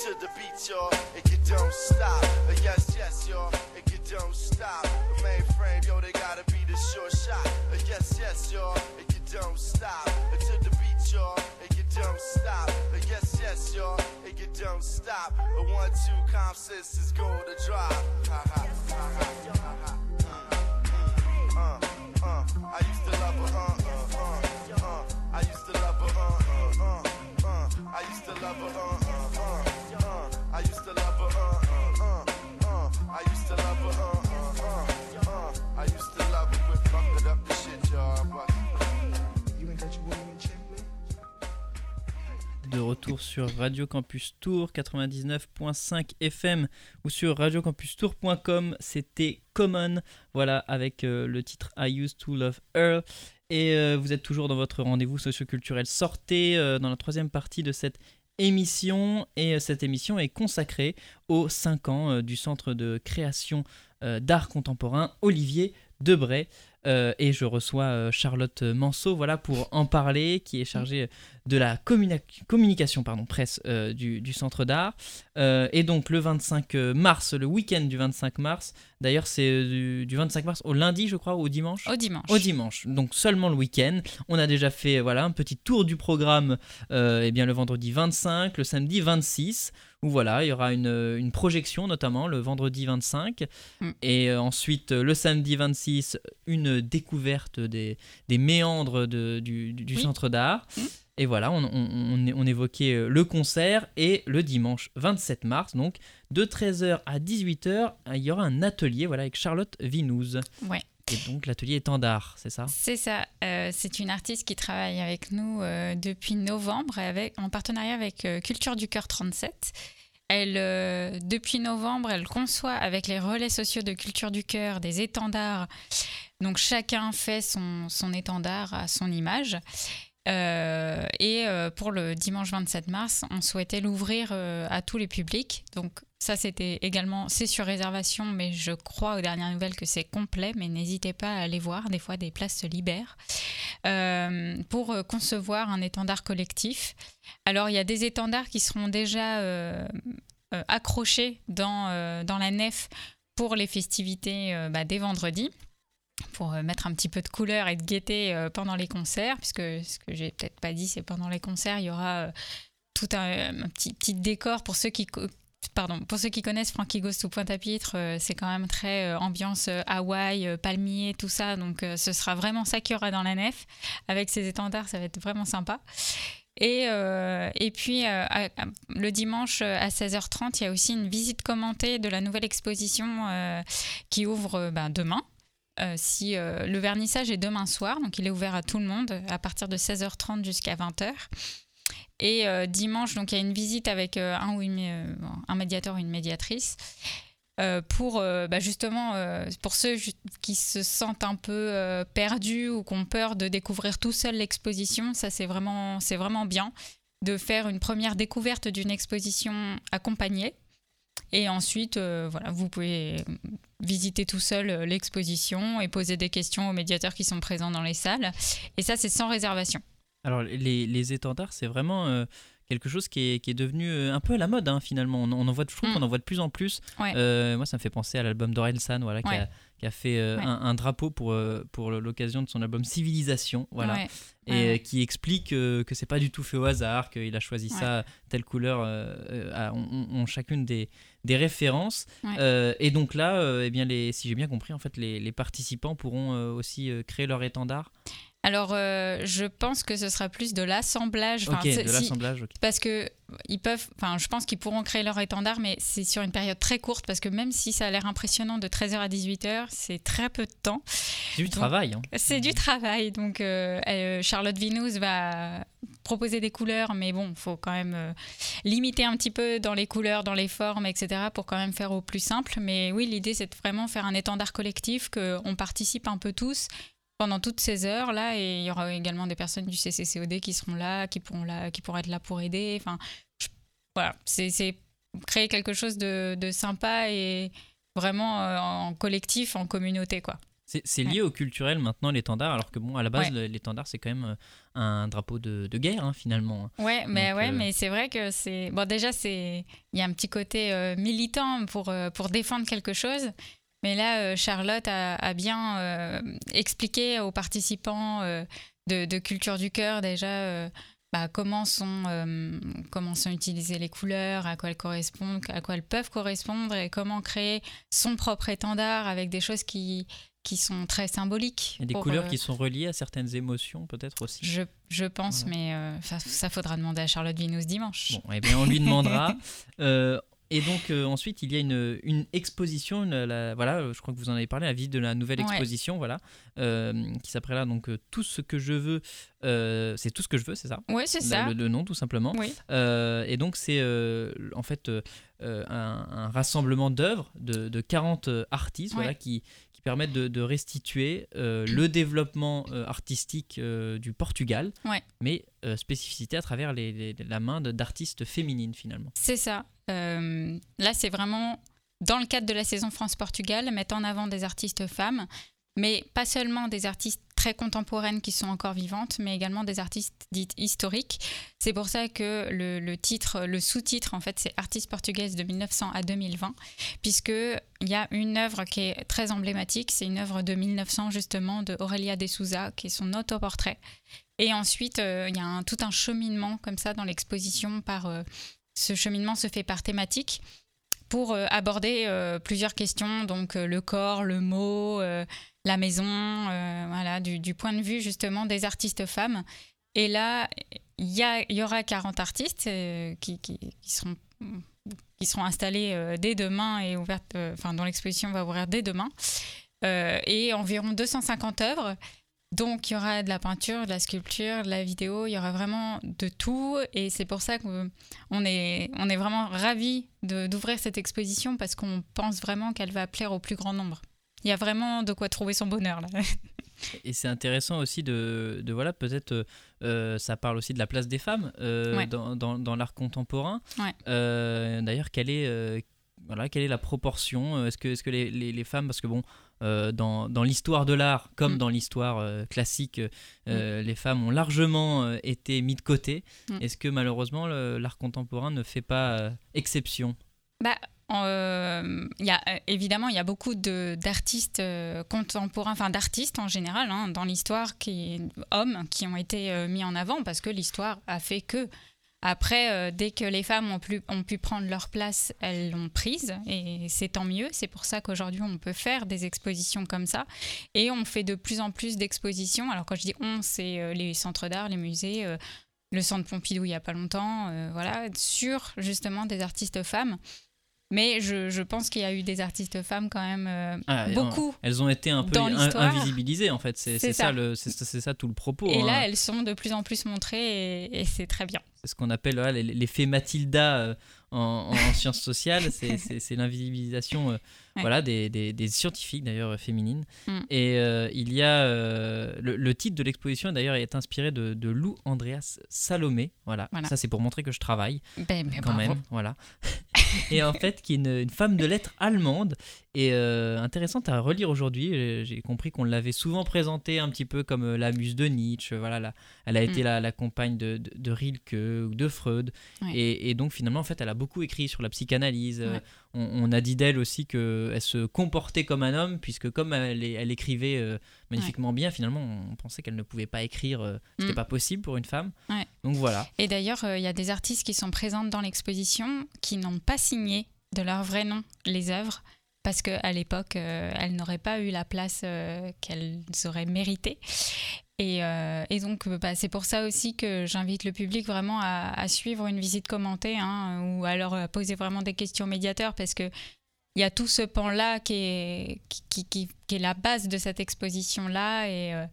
To the beat, y'all, and you don't stop. Uh, Yes, yes, y'all, and you don't stop. The mainframe, yo, they gotta be the short shot. Uh, Yes, yes, y'all, and you don't stop. Uh, To the beat, y'all, and you don't stop. Yes, yes, y'all, and you don't stop. A one, two, comp sisters go to drop. Ha ha, ha ha, ha. Uh, uh, I used to love her, uh, uh, uh, uh. I used to love her, uh, uh, uh. I used to love her, uh, de retour sur Radio Campus Tour 99.5 FM ou sur radiocampustour.com. C'était Common, voilà, avec euh, le titre I Used to Love Her. Et euh, vous êtes toujours dans votre rendez-vous socioculturel Sortez euh, dans la troisième partie de cette émission. Et cette émission est consacrée aux 5 ans du Centre de création d'art contemporain Olivier Debray. Et je reçois Charlotte Manceau voilà, pour en parler, qui est chargée de la communi- communication pardon, presse euh, du, du Centre d'art. Euh, et donc le 25 mars, le week-end du 25 mars, d'ailleurs c'est euh, du, du 25 mars au lundi je crois, ou au dimanche Au dimanche. au dimanche, donc seulement le week-end. On a déjà fait voilà un petit tour du programme euh, eh bien, le vendredi 25, le samedi 26, où voilà, il y aura une, une projection notamment le vendredi 25, Mm. et euh, ensuite euh, le samedi 26, une découverte des, des méandres de- du, du- du Oui. centre d'art. Mm. Et voilà, on, on- on- on évoquait euh, le concert et le dimanche 27 mars, donc de 13h à 18h, il y aura un atelier voilà, avec Charlotte Vinouze. Ouais. Et donc l'atelier étendard, c'est ça? C'est ça. Euh, c'est une artiste qui travaille avec nous euh, depuis novembre avec, en partenariat avec euh, Culture du Cœur 37. Elle, euh, depuis novembre, elle conçoit avec les relais sociaux de Culture du Cœur des étendards. Donc chacun fait son, son étendard à son image. Euh, et euh, pour le dimanche 27 mars, on souhaitait l'ouvrir euh, à tous les publics. Donc ça, c'était également, c'est sur réservation, mais je crois aux dernières nouvelles que c'est complet. Mais n'hésitez pas à aller voir, des fois des places se libèrent pour concevoir un étendard collectif. Alors il y a des étendards qui seront déjà accrochés dans, dans la nef pour les festivités bah, dès vendredi pour euh, mettre un petit peu de couleur et de gaieté euh, pendant les concerts, puisque ce que j'ai peut-être pas dit, c'est pendant les concerts, il y aura euh, tout un, petit, petit décor pour ceux qui Pardon, pour ceux qui connaissent Frankie Ghost ou Pointe-à-Pitre, c'est quand même très ambiance Hawaï, palmier, tout ça. Donc ce sera vraiment ça qu'il y aura dans la nef. Avec ces étendards, ça va être vraiment sympa. Et, et puis, le dimanche à 16h30, il y a aussi une visite commentée de la nouvelle exposition qui ouvre ben, demain. Euh, si euh, le vernissage est demain soir, donc il est ouvert à tout le monde à partir de 16h30 jusqu'à 20h. Et euh, dimanche, donc il y a une visite avec un ou une, un médiateur ou une médiatrice. pour bah, justement pour ceux qui se sentent un peu perdus ou qui ont peur de découvrir tout seul l'exposition, ça c'est vraiment c'est vraiment bien de faire une première découverte d'une exposition accompagnée et ensuite euh, voilà vous pouvez visiter tout seul euh, l'exposition et poser des questions aux médiateurs qui sont présents dans les salles et ça c'est sans réservation. Alors, les, les étendards, c'est vraiment euh, quelque chose qui est, qui est devenu un peu à la mode, hein, finalement. On, on en voit, je trouve Mm. qu'on en voit de plus en plus. Ouais. Euh, moi, ça me fait penser à l'album d'Orelsan, voilà, qui, a, Ouais. qui a fait euh, Ouais. un, un drapeau pour, pour l'occasion de son album Civilisation, voilà, et qui explique que c'est pas du tout fait au hasard, qu'il a choisi ça, telle couleur, à- chacune des, des références. Ouais. Euh, et donc là, euh, eh bien, les, si j'ai bien compris, en fait, les, les participants pourront euh, aussi créer leur étendard. Alors, euh, je pense que ce sera plus de l'assemblage. Enfin, de si- l'assemblage. parce que ils peuvent, enfin, je pense qu'ils pourront créer leur étendard, mais c'est sur une période très courte parce que même si ça a l'air impressionnant de 13h à 18h, c'est très peu de temps. C'est du Donc, travail. hein. C'est du travail. Donc, euh, euh, Charlotte Vinous va proposer des couleurs, mais bon, faut quand même euh, limiter un petit peu dans les couleurs, dans les formes, etc., pour quand même faire au plus simple. Mais oui, l'idée, c'est de vraiment faire un étendard collectif, qu'on participe un peu tous pendant toutes ces heures là et il y aura également des personnes du CCCOD qui seront là qui pourront là qui pourront être là pour aider enfin je- voilà c'est créer quelque chose de, de sympa et vraiment euh, en collectif en communauté quoi C'est lié au culturel maintenant, l'étendard, alors que bon, à la base, Ouais. l'étendard, c'est quand même euh, un drapeau de, de guerre, hein, finalement. Ouais, mais Donc, ouais, euh, mais c'est vrai que c'est bon. Déjà, c'est il y a un petit côté euh, militant pour pour défendre quelque chose. Mais là, euh, Charlotte a, a bien euh, expliqué aux participants euh, de, de Culture du cœur déjà bah, comment sont euh, comment sont utilisées les couleurs, à quoi elles correspondent, à quoi elles peuvent correspondre et comment créer son propre étendard avec des choses qui qui sont très symboliques. A des pour, couleurs euh, qui sont reliées à certaines émotions, peut-être aussi. je, je pense, Voilà. mais euh, ça, ça faudra demander à Charlotte Vinous dimanche. Bon, eh bien, on lui demandera. Et donc, euh, ensuite, il y a une, une exposition, une- la- voilà, euh, je crois que vous en avez parlé, la visite de la nouvelle Ouais. exposition, voilà, euh, qui s'appellera donc euh, Tout ce que je veux, euh, c'est tout ce que je veux, c'est ça Oui, c'est ça. le, le nom, tout simplement. Oui. Et donc, c'est en fait un, un rassemblement d'œuvres de, de 40 euh, artistes Ouais. voilà, qui, qui permettent de, de restituer le développement artistique du Portugal, Ouais. mais spécificité à travers les, les- la main d'artistes féminines finalement. C'est ça. Euh, là, c'est vraiment dans le cadre de la saison France-Portugal, mettre en avant des artistes femmes, mais pas seulement des artistes très contemporaines qui sont encore vivantes, mais également des artistes dites historiques. C'est pour ça que le, titre, le sous-titre, en fait, c'est Artistes portugaises de 1900 à 2020, puisque il y a une œuvre qui est très emblématique. C'est une œuvre de 1900 justement de Aurélia de Souza, qui est son autoportrait. Et ensuite, euh, il y a tout un cheminement comme ça dans l'exposition. Par euh, ce cheminement se fait par thématique pour euh, aborder euh, plusieurs questions, donc euh, le corps, le mot, la maison, voilà, du, point de vue justement des artistes femmes. Et là, il y, aura 40 artistes qui, seront qui seront installés dès demain et ouvertes, enfin dont l'exposition va ouvrir dès demain, et environ 250 œuvres. Donc il y aura de la peinture, de la sculpture, de la vidéo, il y aura vraiment de tout, et c'est pour ça qu'on est, on est vraiment ravis d'ouvrir cette exposition parce qu'on pense vraiment qu'elle va plaire au plus grand nombre. Il y a vraiment de quoi trouver son bonheur là. Et c'est intéressant aussi de, de voilà, peut-être, euh, euh, ça parle aussi de la place des femmes euh, Ouais. dans, dans, dans l'art contemporain. Ouais. Euh, D'ailleurs, quelle est, voilà, quelle est la proportion Est-ce que, est -ce que les, les, les femmes, parce que bon, euh, dans, dans l'histoire de l'art, comme Mm. dans l'histoire euh, classique, euh, les femmes ont largement été mises de côté. Mm. Est-ce que malheureusement l'art contemporain ne fait pas exception? Bah, y a, évidemment, il y a beaucoup d'artistes contemporains, enfin d'artistes en général, hein, dans l'histoire, qui hommes, qui ont été mis en avant parce que l'histoire a fait que. Après, euh, dès que les femmes ont, plus, ont pu prendre leur place, elles l'ont prise et c'est tant mieux. C'est pour ça qu'aujourd'hui, on peut faire des expositions comme ça. Et on fait de plus en plus d'expositions. Alors, quand je dis on, c'est euh, les centres d'art, les musées, euh, le centre Pompidou il n'y a pas longtemps, euh, voilà, sur justement des artistes femmes. Mais je, je pense qu'il y a eu des artistes femmes quand même euh, Ah, beaucoup. Elles ont été un peu Dans invisibilisées en fait. C'est ça, tout le propos. Et hein. là, elles sont de plus en plus montrées et, et c'est très bien. C'est ce qu'on appelle l'effet Matilda euh, en, en sciences sociales. C'est l'invisibilisation euh, Ouais. voilà, des, des- des scientifiques, d'ailleurs, féminines. Mm. Et euh, il y a. euh, le, le titre de l'exposition, d'ailleurs, est inspiré de, de Lou Andreas Salomé. Voilà. Voilà. Ça, c'est pour montrer que je travaille, Ben, quand bravo. même. Voilà. et en fait, qui est une, une femme de lettres allemande. Et euh, intéressante à relire aujourd'hui. J'ai compris qu'on l'avait souvent présentée un petit peu comme la muse de Nietzsche. Voilà, la- elle a été Mm. la, la compagne de, de, de Rilke ou de Freud. Ouais. Et, et donc finalement, en fait, elle a beaucoup écrit sur la psychanalyse. Ouais. On, on a dit d'elle aussi qu'elle se comportait comme un homme, puisque comme elle, elle écrivait euh, magnifiquement bien, finalement, on pensait qu'elle ne pouvait pas écrire. euh, C'était Mm. pas possible pour une femme. Ouais. Donc voilà. Et d'ailleurs, euh, il y a des artistes qui sont présentes dans l'exposition qui n'ont pas signé de leur vrai nom les œuvres. Parce qu'à l'époque, euh, elles n'auraient pas eu la place euh, qu'elles auraient méritée. Et, euh, donc, bah, c'est pour ça aussi que j'invite le public vraiment à, suivre une visite commentée hein, ou alors à poser vraiment des questions aux médiateurs parce que il y a tout ce pan-là qui est, qui, qui, qui est la base de cette exposition-là et euh,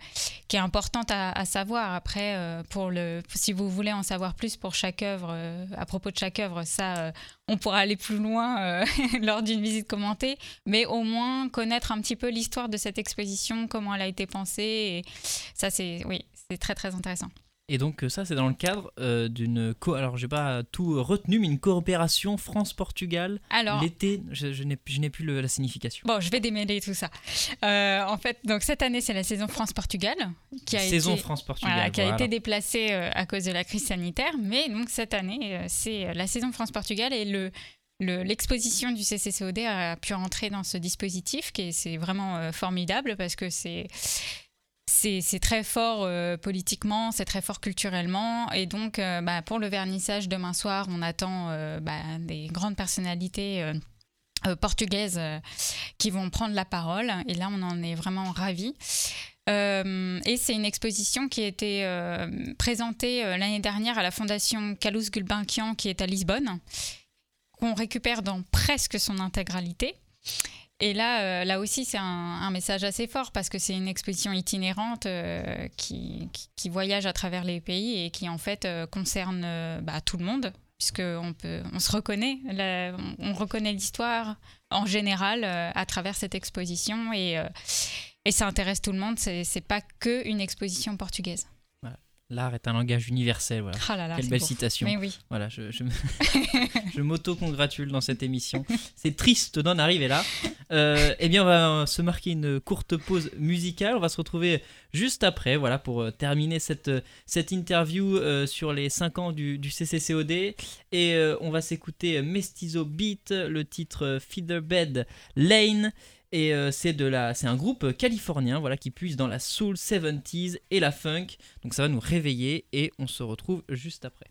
qui est importante à, savoir. Après, euh, pour le, si vous voulez en savoir plus pour chaque œuvre, euh, à propos de chaque œuvre, ça, on pourra aller plus loin lors d'une visite commentée, mais au moins connaître un petit peu l'histoire de cette exposition, comment elle a été pensée. Ça, c'est oui, très très intéressant. Et donc euh, ça, c'est dans le cadre euh, d'une... Co Alors, j'ai pas tout retenu, mais une coopération France-Portugal. Alors, L'été, je, je n'ai plus le- la signification. Bon, je vais démêler tout ça. Euh, en fait, donc cette année, c'est la saison France-Portugal qui a Saison été, France-Portugal. voilà, qui a voilà. été déplacée euh, à cause de la crise sanitaire. Mais donc cette année, c'est la saison France-Portugal et le le- l'exposition du CCCOD a pu entrer dans ce dispositif qui est c'est vraiment formidable parce que c'est c'est très fort euh, politiquement, c'est très fort culturellement. Et donc, euh, bah, pour le vernissage demain soir, on attend euh, bah, des grandes personnalités portugaises qui vont prendre la parole. Et là, on en est vraiment ravis. Et c'est une exposition qui a été présentée l'année dernière à la Fondation Carlos Gulbenkian, qui est à Lisbonne, qu'on récupère dans presque son intégralité. Et là, euh, là aussi, c'est un, message assez fort parce que c'est une exposition itinérante euh, qui, qui, voyage à travers les pays et qui en fait euh, concerne bah, tout le monde puisque on peut, on se reconnaît, on, on reconnaît l'histoire en général à travers cette exposition et, et ça intéresse tout le monde. C'est pas que une exposition portugaise. L'art est un langage universel, voilà. Ah là là, Quelle belle beau. citation. Mais oui. Voilà, je, je, je m'auto-congratule dans cette émission. C'est triste d'en arriver là. Euh, eh bien, on va se marquer une courte pause musicale. On va se retrouver juste après, voilà, pour euh, terminer cette, euh, cette interview euh, sur les 5 ans du, du CCCOD. Et euh, on va s'écouter Mestizo Beat, le titre euh, Featherbed Lane. Et euh, c'est de la, c'est un groupe californien, voilà, qui puise dans la soul 70s et la funk. Donc ça va nous réveiller et on se retrouve juste après.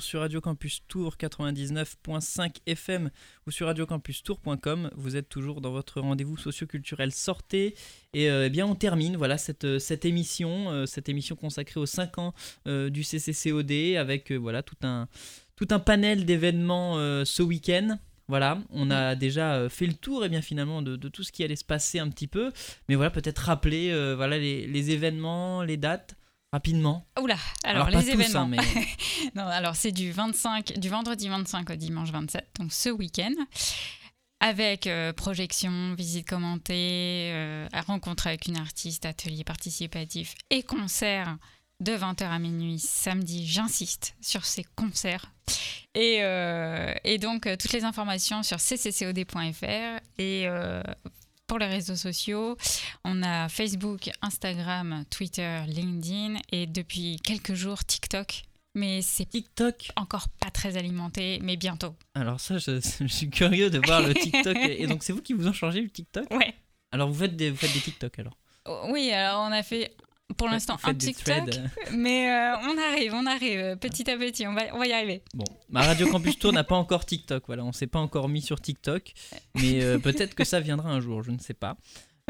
Sur Radio Campus Tour 99.5 FM ou sur radiocampustour.com. Vous êtes toujours dans votre rendez-vous socioculturel Sortez. Et euh, eh bien, on termine voilà, cette, euh, cette émission, euh, cette émission consacrée aux 5 ans du CCCOD avec voilà, tout, un, tout un panel d'événements ce week-end. Voilà, on a déjà fait le tour et eh bien finalement de, tout ce qui allait se passer un petit peu, mais voilà peut-être rappeler voilà les, événements, les dates rapidement. Oula, alors, les hein, événements. non, alors c'est du 25, du vendredi 25 au dimanche 27, donc ce week-end avec euh, projection, visite commentée, euh, rencontre avec une artiste, atelier participatif et concert de 20h à minuit samedi. J'insiste sur ces concerts. Et, euh, et donc, toutes les informations sur cccod.fr et pour les réseaux sociaux, on a Facebook, Instagram, Twitter, LinkedIn et depuis quelques jours TikTok mais c'est TikTok encore pas très alimenté, mais bientôt. Alors ça, je, suis curieux de voir le TikTok. et, donc c'est vous qui vous en changez le TikTok? Ouais. Alors vous faites des, vous faites des TikTok alors? Oui, alors on a fait pour l'instant un TikTok, mais euh, on arrive, on arrive euh, petit à petit, on va, on va y arriver. Bon, ma Radio Campus Tour n'a pas encore TikTok, voilà, on s'est pas encore mis sur TikTok, mais euh, peut-être que ça viendra un jour, je ne sais pas.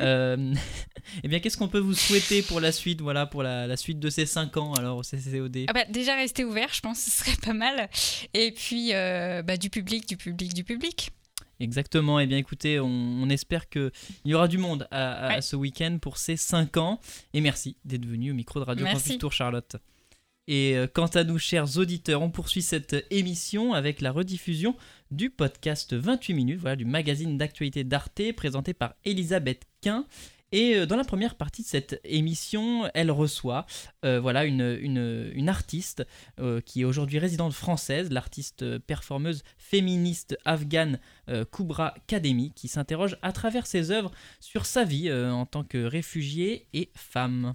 Euh, eh bien, qu'est-ce qu'on peut vous souhaiter pour la suite, voilà, pour la, suite de ces 5 ans alors au CCCOD ah bah, Déjà rester ouvert, je pense, ce serait pas mal. Et puis bah, du public, du public, du public. Exactement. Eh bien, écoutez, on, espère qu'il y aura du monde à, ce week-end pour ces 5 ans. Et merci d'être venu au micro de Radio Campus Tour, Charlotte. Et euh, quant à nous, chers auditeurs, on poursuit cette émission avec la rediffusion du podcast 28 minutes, voilà, du magazine d'actualité d'Arte présenté par Elisabeth Quint. Et euh, dans la première partie de cette émission, elle reçoit euh, voilà, une, une, artiste qui est aujourd'hui résidente française, l'artiste performeuse féministe afghane Kubra Kademi, qui s'interroge à travers ses œuvres sur sa vie en tant que réfugiée et femme.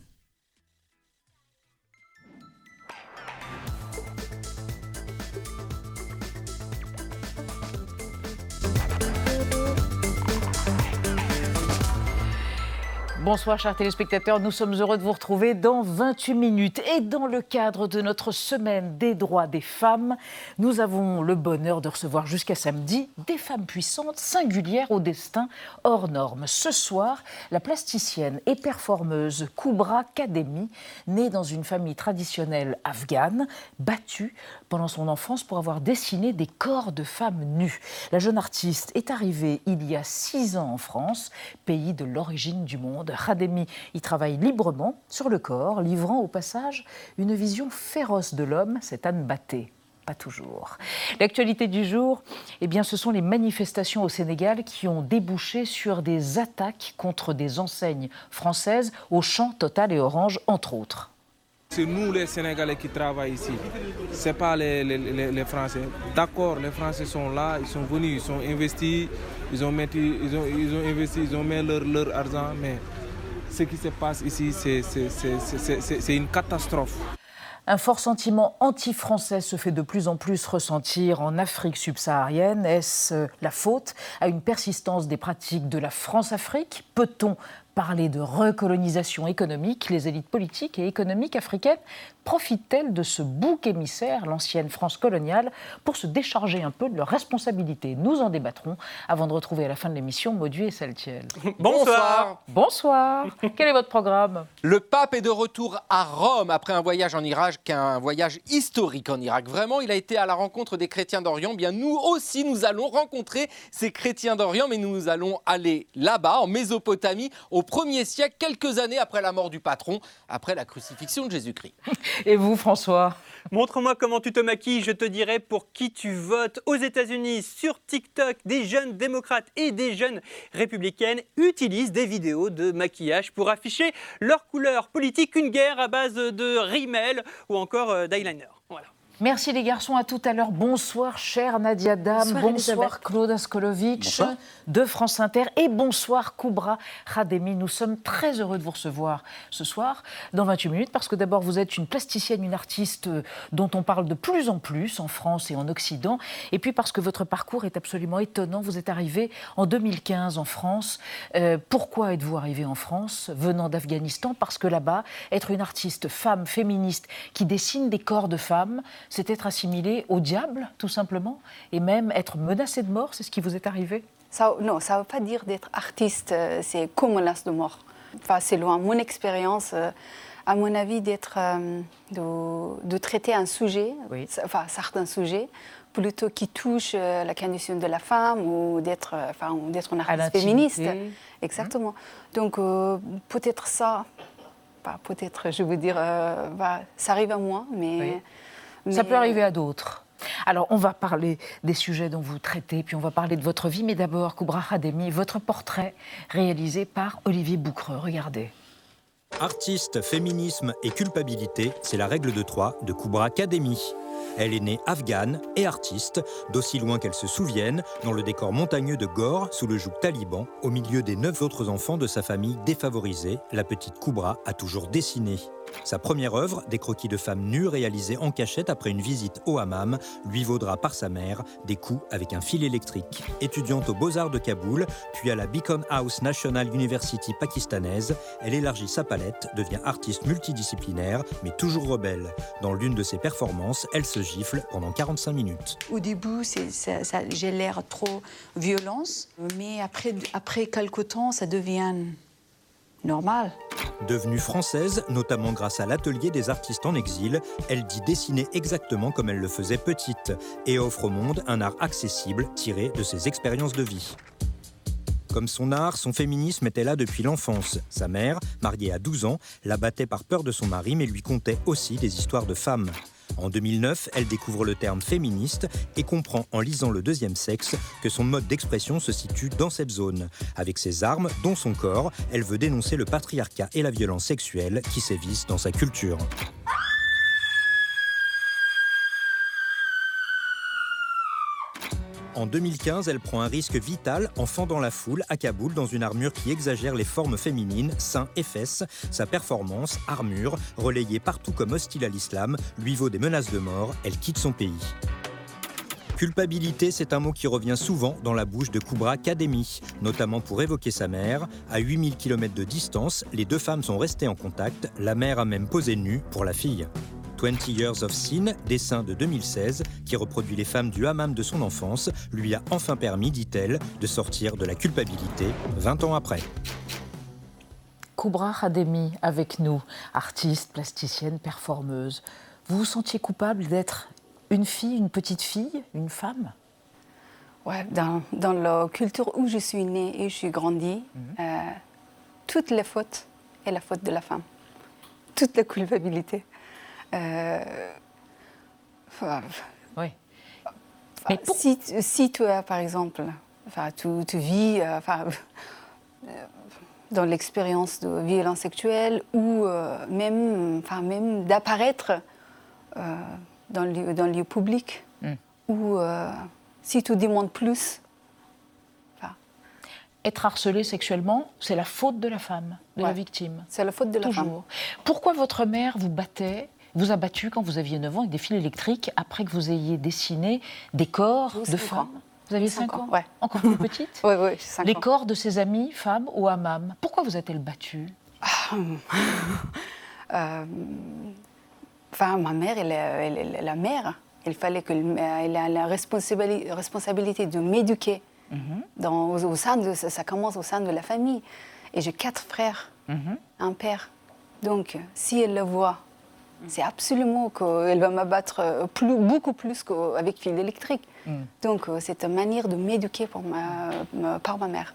Bonsoir chers téléspectateurs, nous sommes heureux de vous retrouver dans 28 minutes. Et dans le cadre de notre semaine des droits des femmes, nous avons le bonheur de recevoir jusqu'à samedi des femmes puissantes, singulières au destin hors norme. Ce soir, la plasticienne et performeuse Kubra Kademi, née dans une famille traditionnelle afghane, battue pendant son enfance pour avoir dessiné des corps de femmes nues. La jeune artiste est arrivée il y a six ans en France, pays de l'origine du monde. Khademi y travaille librement sur le corps, livrant au passage une vision féroce de l'homme, c'est Anne Batté pas toujours. L'actualité du jour, eh bien, ce sont les manifestations au Sénégal qui ont débouché sur des attaques contre des enseignes françaises au champ Total et Orange, entre autres. C'est nous les Sénégalais qui travaillent ici, ce n'est pas les, Français. D'accord, les Français sont là, ils sont venus, ils sont investis, ils ont investi, ils ont mis leur, leur argent, mais ce qui se passe ici, c'est une catastrophe. Un fort sentiment anti-français se fait de plus en plus ressentir en Afrique subsaharienne. Est-ce la faute à une persistance des pratiques de la France-Afrique? Peut-on parler de recolonisation économique, les élites politiques et économiques africaines profitent-elles de ce bouc émissaire, l'ancienne France coloniale, pour se décharger un peu de leurs responsabilités? Nous en débattrons avant de retrouver à la fin de l'émission Maudu et Saltiel. Bonsoir. Bonsoir. Quel est votre programme? Le pape est de retour à Rome après un voyage en Irak, qu'un voyage historique en Irak. Vraiment, il a été à la rencontre des chrétiens d'Orient. Bien, nous aussi, nous allons rencontrer ces chrétiens d'Orient, mais nous allons aller là-bas, en Mésopotamie, au premier siècle, quelques années après la mort du patron, après la crucifixion de Jésus-Christ. Et vous, François? Montre-moi comment tu te maquilles, je te dirai pour qui tu votes. Aux États-Unis, sur TikTok, des jeunes démocrates et des jeunes républicaines utilisent des vidéos de maquillage pour afficher leur couleur politique, une guerre à base de rimel ou encore euh, d'eyeliner. Voilà. Merci les garçons, à tout à l'heure. Bonsoir chère Nadia Dam, bonsoir, Claude Askolovitch de France Inter et bonsoir Koubra Khademi. Nous sommes très heureux de vous recevoir ce soir dans 28 minutes parce que d'abord vous êtes une plasticienne, une artiste dont on parle de plus en plus en France et en Occident et puis parce que votre parcours est absolument étonnant. Vous êtes arrivé en 2015 en France. Euh, pourquoi êtes-vous arrivé en France venant d'Afghanistan? Parce que là-bas, être une artiste femme, féministe, qui dessine des corps de femmes, c'est être assimilé au diable, tout simplement, et même être menacé de mort, c'est ce qui vous est arrivé? Ça, non, ça ne veut pas dire d'être artiste, euh, c'est comme menace de mort. Enfin, c'est loin. Mon expérience, euh, à mon avis, d'être, euh, de, de traiter un sujet, enfin certains sujets, plutôt qui touchent euh, la condition de la femme ou d'être, enfin, d'être une artiste féministe. Exactement. Donc euh, peut-être ça, peut-être, je veux dire, euh, bah, ça arrive à moi, mais, Ça peut arriver à d'autres. Alors, on va parler des sujets dont vous traitez, puis on va parler de votre vie. Mais d'abord, Koubra Khademi, votre portrait réalisé par Olivier Boucreux. Regardez. Artiste, féminisme et culpabilité, c'est la règle de trois de Kubra Academy. Elle est née afghane et artiste, d'aussi loin qu'elle se souvienne, dans le décor montagneux de Gore, sous le joug taliban, au milieu des neuf autres enfants de sa famille défavorisée, la petite Kubra a toujours dessiné. Sa première œuvre, des croquis de femmes nues réalisés en cachette après une visite au hammam, lui vaudra par sa mère des coups avec un fil électrique. Étudiante aux Beaux-Arts de Kaboul, puis à la Beacon House National University pakistanaise, elle élargit sa palette, devient artiste multidisciplinaire, mais toujours rebelle. Dans l'une de ses performances, elle se gifle pendant 45 minutes. Au début, ça- ça- j'ai l'air trop violence, mais après, après quelque temps, ça devient normal. Devenue française, notamment grâce à l'atelier des artistes en exil, elle dit dessiner exactement comme elle le faisait petite et offre au monde un art accessible tiré de ses expériences de vie. Comme son art, son féminisme était là depuis l'enfance. Sa mère, mariée à 12 ans, la battait par peur de son mari mais lui contait aussi des histoires de femmes. En 2009, elle découvre le terme féministe et comprend en lisant Le deuxième sexe que son mode d'expression se situe dans cette zone. Avec ses armes, dont son corps, elle veut dénoncer le patriarcat et la violence sexuelle qui sévissent dans sa culture. En 2015, elle prend un risque vital en fendant la foule à Kaboul dans une armure qui exagère les formes féminines, seins et fesses. Sa performance, armure, relayée partout comme hostile à l'islam, lui vaut des menaces de mort. Elle quitte son pays. Culpabilité, c'est un mot qui revient souvent dans la bouche de Kubra Kademi, notamment pour évoquer sa mère. À 8000 km de distance, les deux femmes sont restées en contact. La mère a même posé nue pour la fille. 20 Years of Sin, dessin de 2016, qui reproduit les femmes du hammam de son enfance, lui a enfin permis, dit-elle, de sortir de la culpabilité 20 ans après. Koubra Khademi avec nous, artiste, plasticienne, performeuse. Vous vous sentiez coupable d'être une fille, une petite fille, une femme? Ouais, dans, dans la culture où je suis née et je suis grandie, euh, toutes les fautes est la faute de la femme. Toute la culpabilité. Euh, enfin, oui. si, si tu as, par exemple, enfin, tu, tu vis euh, enfin, euh, dans l'expérience de violence sexuelle ou même, enfin, même d'apparaître dans, le, lieu- dans le lieu public, Mm. ou si tu demandes plus, Être harcelé sexuellement, c'est la faute de la femme, de la victime. c'est la faute de la femme. Toujours. Pourquoi votre mère vous battait vous a battu quand vous aviez 9 ans avec des fils électriques après que vous ayez dessiné des corps de femmes ans. Vous aviez Cinq 5 ans, ans, ouais. Encore plus petite Oui, oui, j'ai cinq Les ans. corps de ses amis, femmes au hammam. Pourquoi vous a-t-elle battu Euh, Enfin, ma mère, elle est, elle est la mère. Il fallait qu'elle elle a la responsabili- responsabilité de m'éduquer. Dans- au, au sein de, ça, ça commence au sein de la famille. Et j'ai quatre frères, un père. Donc, si elle le voit, c'est absolument qu'elle va m'abattre euh, plus, beaucoup plus qu'avec fil électrique. Donc, euh, c'est une manière de m'éduquer ma- ma- par ma mère.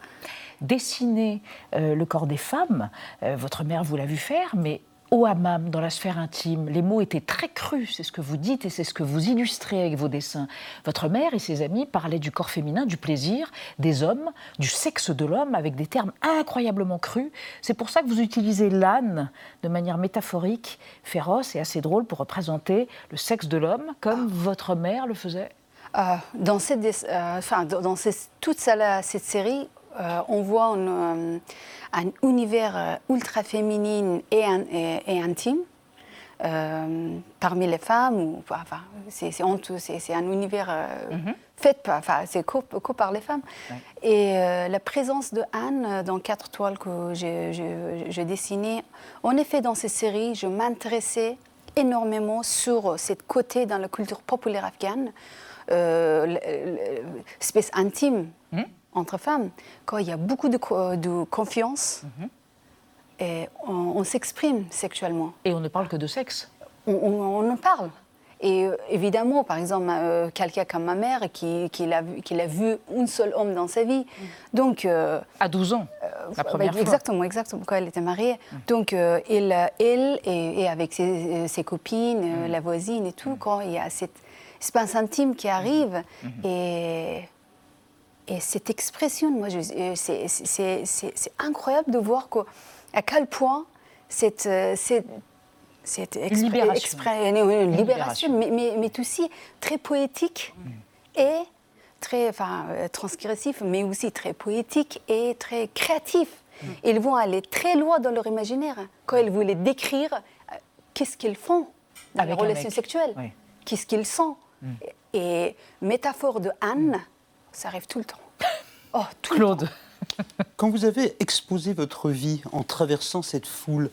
Dessiner euh, le corps des femmes, euh, votre mère vous l'a vu faire, mais au hammam, dans la sphère intime, les mots étaient très crus, c'est ce que vous dites et c'est ce que vous illustrez avec vos dessins. Votre mère et ses amis parlaient du corps féminin, du plaisir, des hommes, du sexe de l'homme, avec des termes incroyablement crus. C'est pour ça que vous utilisez l'âne de manière métaphorique, féroce et assez drôle pour représenter le sexe de l'homme, comme votre mère le faisait. Euh, dans cette, euh, enfin, dans ces- toute cette série, euh, on voit un univers euh, ultra féminin et, un- et- et intime euh, parmi les femmes. Ou, enfin, c'est honteux, un univers euh, fait par, enfin, c'est co, co par les femmes. Et euh, la présence de Anne dans quatre toiles que j'ai- j'ai j'ai dessinées, en effet, dans ces séries, je m'intéressais énormément sur cette côté dans la culture populaire afghane, l'espèce intime Hmm? Entre femmes. Quand il y a beaucoup de, co- de confiance, Mhm. et on, on s'exprime sexuellement. Et on ne parle que de sexe. On, on- on en parle. Et euh, évidemment, par exemple, euh, quelqu'un comme ma mère qui, qui l'a vu, qui l'a vu un seul homme dans sa vie. Donc, euh, À 12 ans, la première bah, fois. Exactement, exactement, quand elle était mariée. Donc, euh, elle, elle et, et avec ses, ses copines, la voisine et tout, quand il y a cette espace intime qui arrive et, et cette expression, moi, euh, c'est- incroyable de voir que, à quel point cette, euh, cette, cette libération. libération. mais, mais, mais aussi très poétique et très enfin, euh, transgressif, mais aussi très poétique et très créatif. Ils vont aller très loin dans leur imaginaire quand ils voulaient décrire qu'est-ce qu'ils font dans les relations sexuelles, Oui. qu'est-ce qu'ils sont. Et métaphore de Anne, ça arrive tout le temps. Oh, tout Claude. Quand vous avez exposé votre vie en traversant cette foule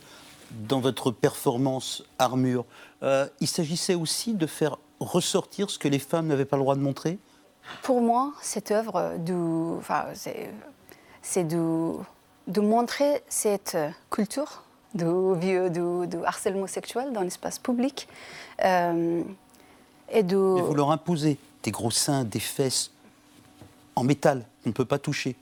dans votre performance armure, euh, il s'agissait aussi de faire ressortir ce que les femmes n'avaient pas le droit de montrer? Pour moi, cette œuvre, de, enfin, c'est, de, de montrer cette culture de, vieux- de, de harcèlement sexuel dans l'espace public. euh, et de... Mais vous leur imposez des gros seins, des fesses en métal qu'on ne peut pas toucher.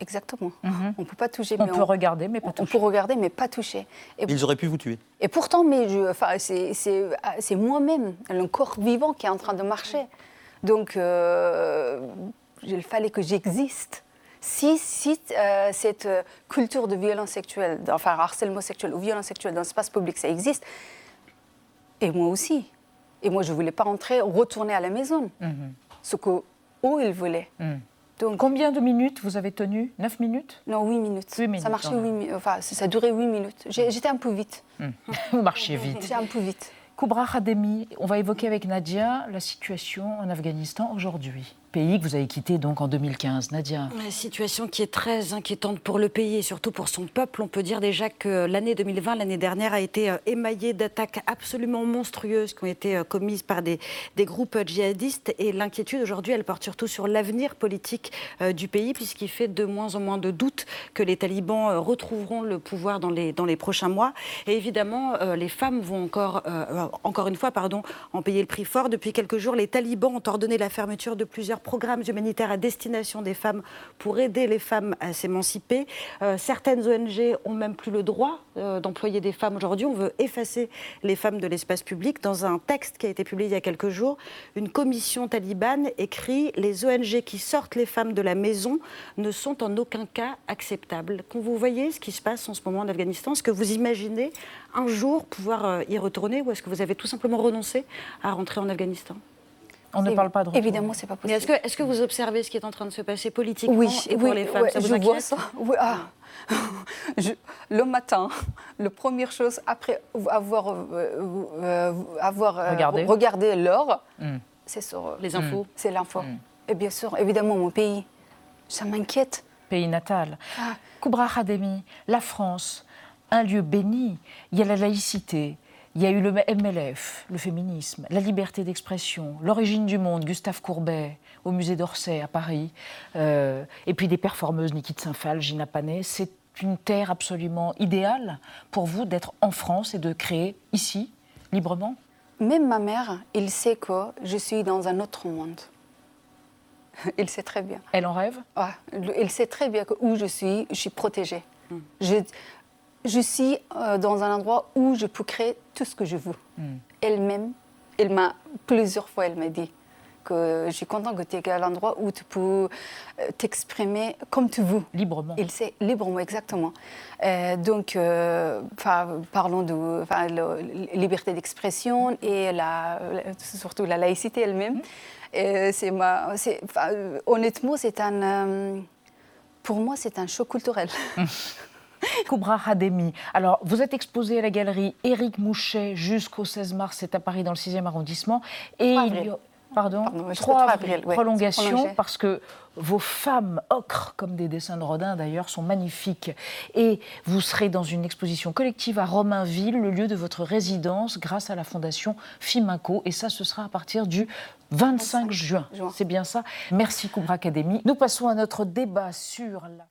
Exactement. On ne peut pas toucher. Mhm. On mais peut regarder, mais pas On peut regarder, mais pas toucher. Et, Ils auraient pu vous tuer. et pourtant, mais je, enfin, c'est, moi-même, le corps vivant qui est en train de marcher. Donc, euh, il fallait que j'existe. Si, si euh, cette culture de violence sexuelle, enfin harcèlement sexuel ou violence sexuelle dans l'espace public, ça existe, et moi aussi. Et moi, je ne voulais pas rentrer, retourner à la maison. Ce que eux, ils voulaient. Donc, Combien de minutes vous avez tenu? 9 minutes? Non, 8 minutes. Huit minutes, ça marchait quand même. huit mi- enfin, ça durait 8 minutes. J'ai- J'étais un peu vite. Vous marchez vite. J'étais un peu vite. Koubra Khademi, on va évoquer avec Nadia la situation en Afghanistan aujourd'hui. Pays que vous avez quitté donc en 2015. Nadia. La situation qui est très inquiétante pour le pays et surtout pour son peuple. On peut dire déjà que l'année 2020, l'année dernière, a été euh, émaillée d'attaques absolument monstrueuses qui ont été euh, commises par des, groupes euh, djihadistes. Et l'inquiétude aujourd'hui, elle porte surtout sur l'avenir politique du pays, puisqu'il fait de moins en moins de doutes que les talibans retrouveront le pouvoir dans les, dans les prochains mois. Et évidemment, les femmes vont encore, encore une fois pardon, en payer le prix fort. Depuis quelques jours, les talibans ont ordonné la fermeture de plusieurs programmes humanitaires à destination des femmes pour aider les femmes à s'émanciper. Euh, certaines ONG ont même plus le droit euh, d'employer des femmes aujourd'hui. On veut effacer les femmes de l'espace public. Dans un texte qui a été publié il y a quelques jours, une commission talibane écrit Les ONG qui sortent les femmes de la maison ne sont en aucun cas acceptables. Quand vous voyez ce qui se passe en ce moment en Afghanistan, est-ce que vous imaginez un jour pouvoir euh, y retourner ou est-ce que vous avez tout simplement renoncé à rentrer en Afghanistan? On ne parle pas de retour. Évidemment, c'est pas possible. est-ce que, vous observez ce qui est en train de se passer politiquement Oui, et pour oui, les femmes? Ouais, Ça vous je vois ça. Oui, ah. Je- le matin, la première chose après avoir, euh, euh, avoir euh, Regardé. regardé l'heure, Mm. c'est sur Les infos. C'est l'info. Mm. Et bien sûr, évidemment, mon pays, ça m'inquiète. Pays natal. Ah. Koubra Khademi, la France, un lieu béni. Il y a la laïcité, il y a eu le MLF, le féminisme, la liberté d'expression, l'origine du monde, Gustave Courbet, au musée d'Orsay à Paris, euh, et puis des performeuses, Niki de Saint-Phal, Gina Panet. C'est une terre absolument idéale pour vous d'être en France et de créer ici, librement? Même ma mère, il sait que je suis dans un autre monde. Il sait très bien. Elle en rêve? Ah, le- il sait très bien que où je suis, je suis protégée. Hmm. Je, je suis euh, dans un endroit où je peux créer tout ce que je veux. Hmm. Elle-même, elle m'a plusieurs fois, elle m'a dit que je suis contente que tu es à l'endroit où tu peux euh, t'exprimer comme tu veux. Librement. Il sait librement, exactement. Euh, donc, euh, parlons de la liberté d'expression et la, surtout la laïcité elle-même. C'est ma, euh, honnêtement, c'est un, pour moi, c'est un choc culturel. Koubra Khademi. Alors, vous êtes exposé à la galerie Éric Mouchet jusqu'au 16 mars, c'est à Paris dans le 6e arrondissement. Et il y a- Pardon, Pardon, 3 3 avril, avril, ouais, prolongation, parce que vos femmes ocre, comme des dessins de Rodin d'ailleurs, sont magnifiques. Et vous serez dans une exposition collective à Romainville, le lieu de votre résidence, grâce à la fondation Fiminco. Et ça, ce sera à partir du 25 juin. C'est bien ça Merci Coubra Academy. Nous passons à notre débat sur la...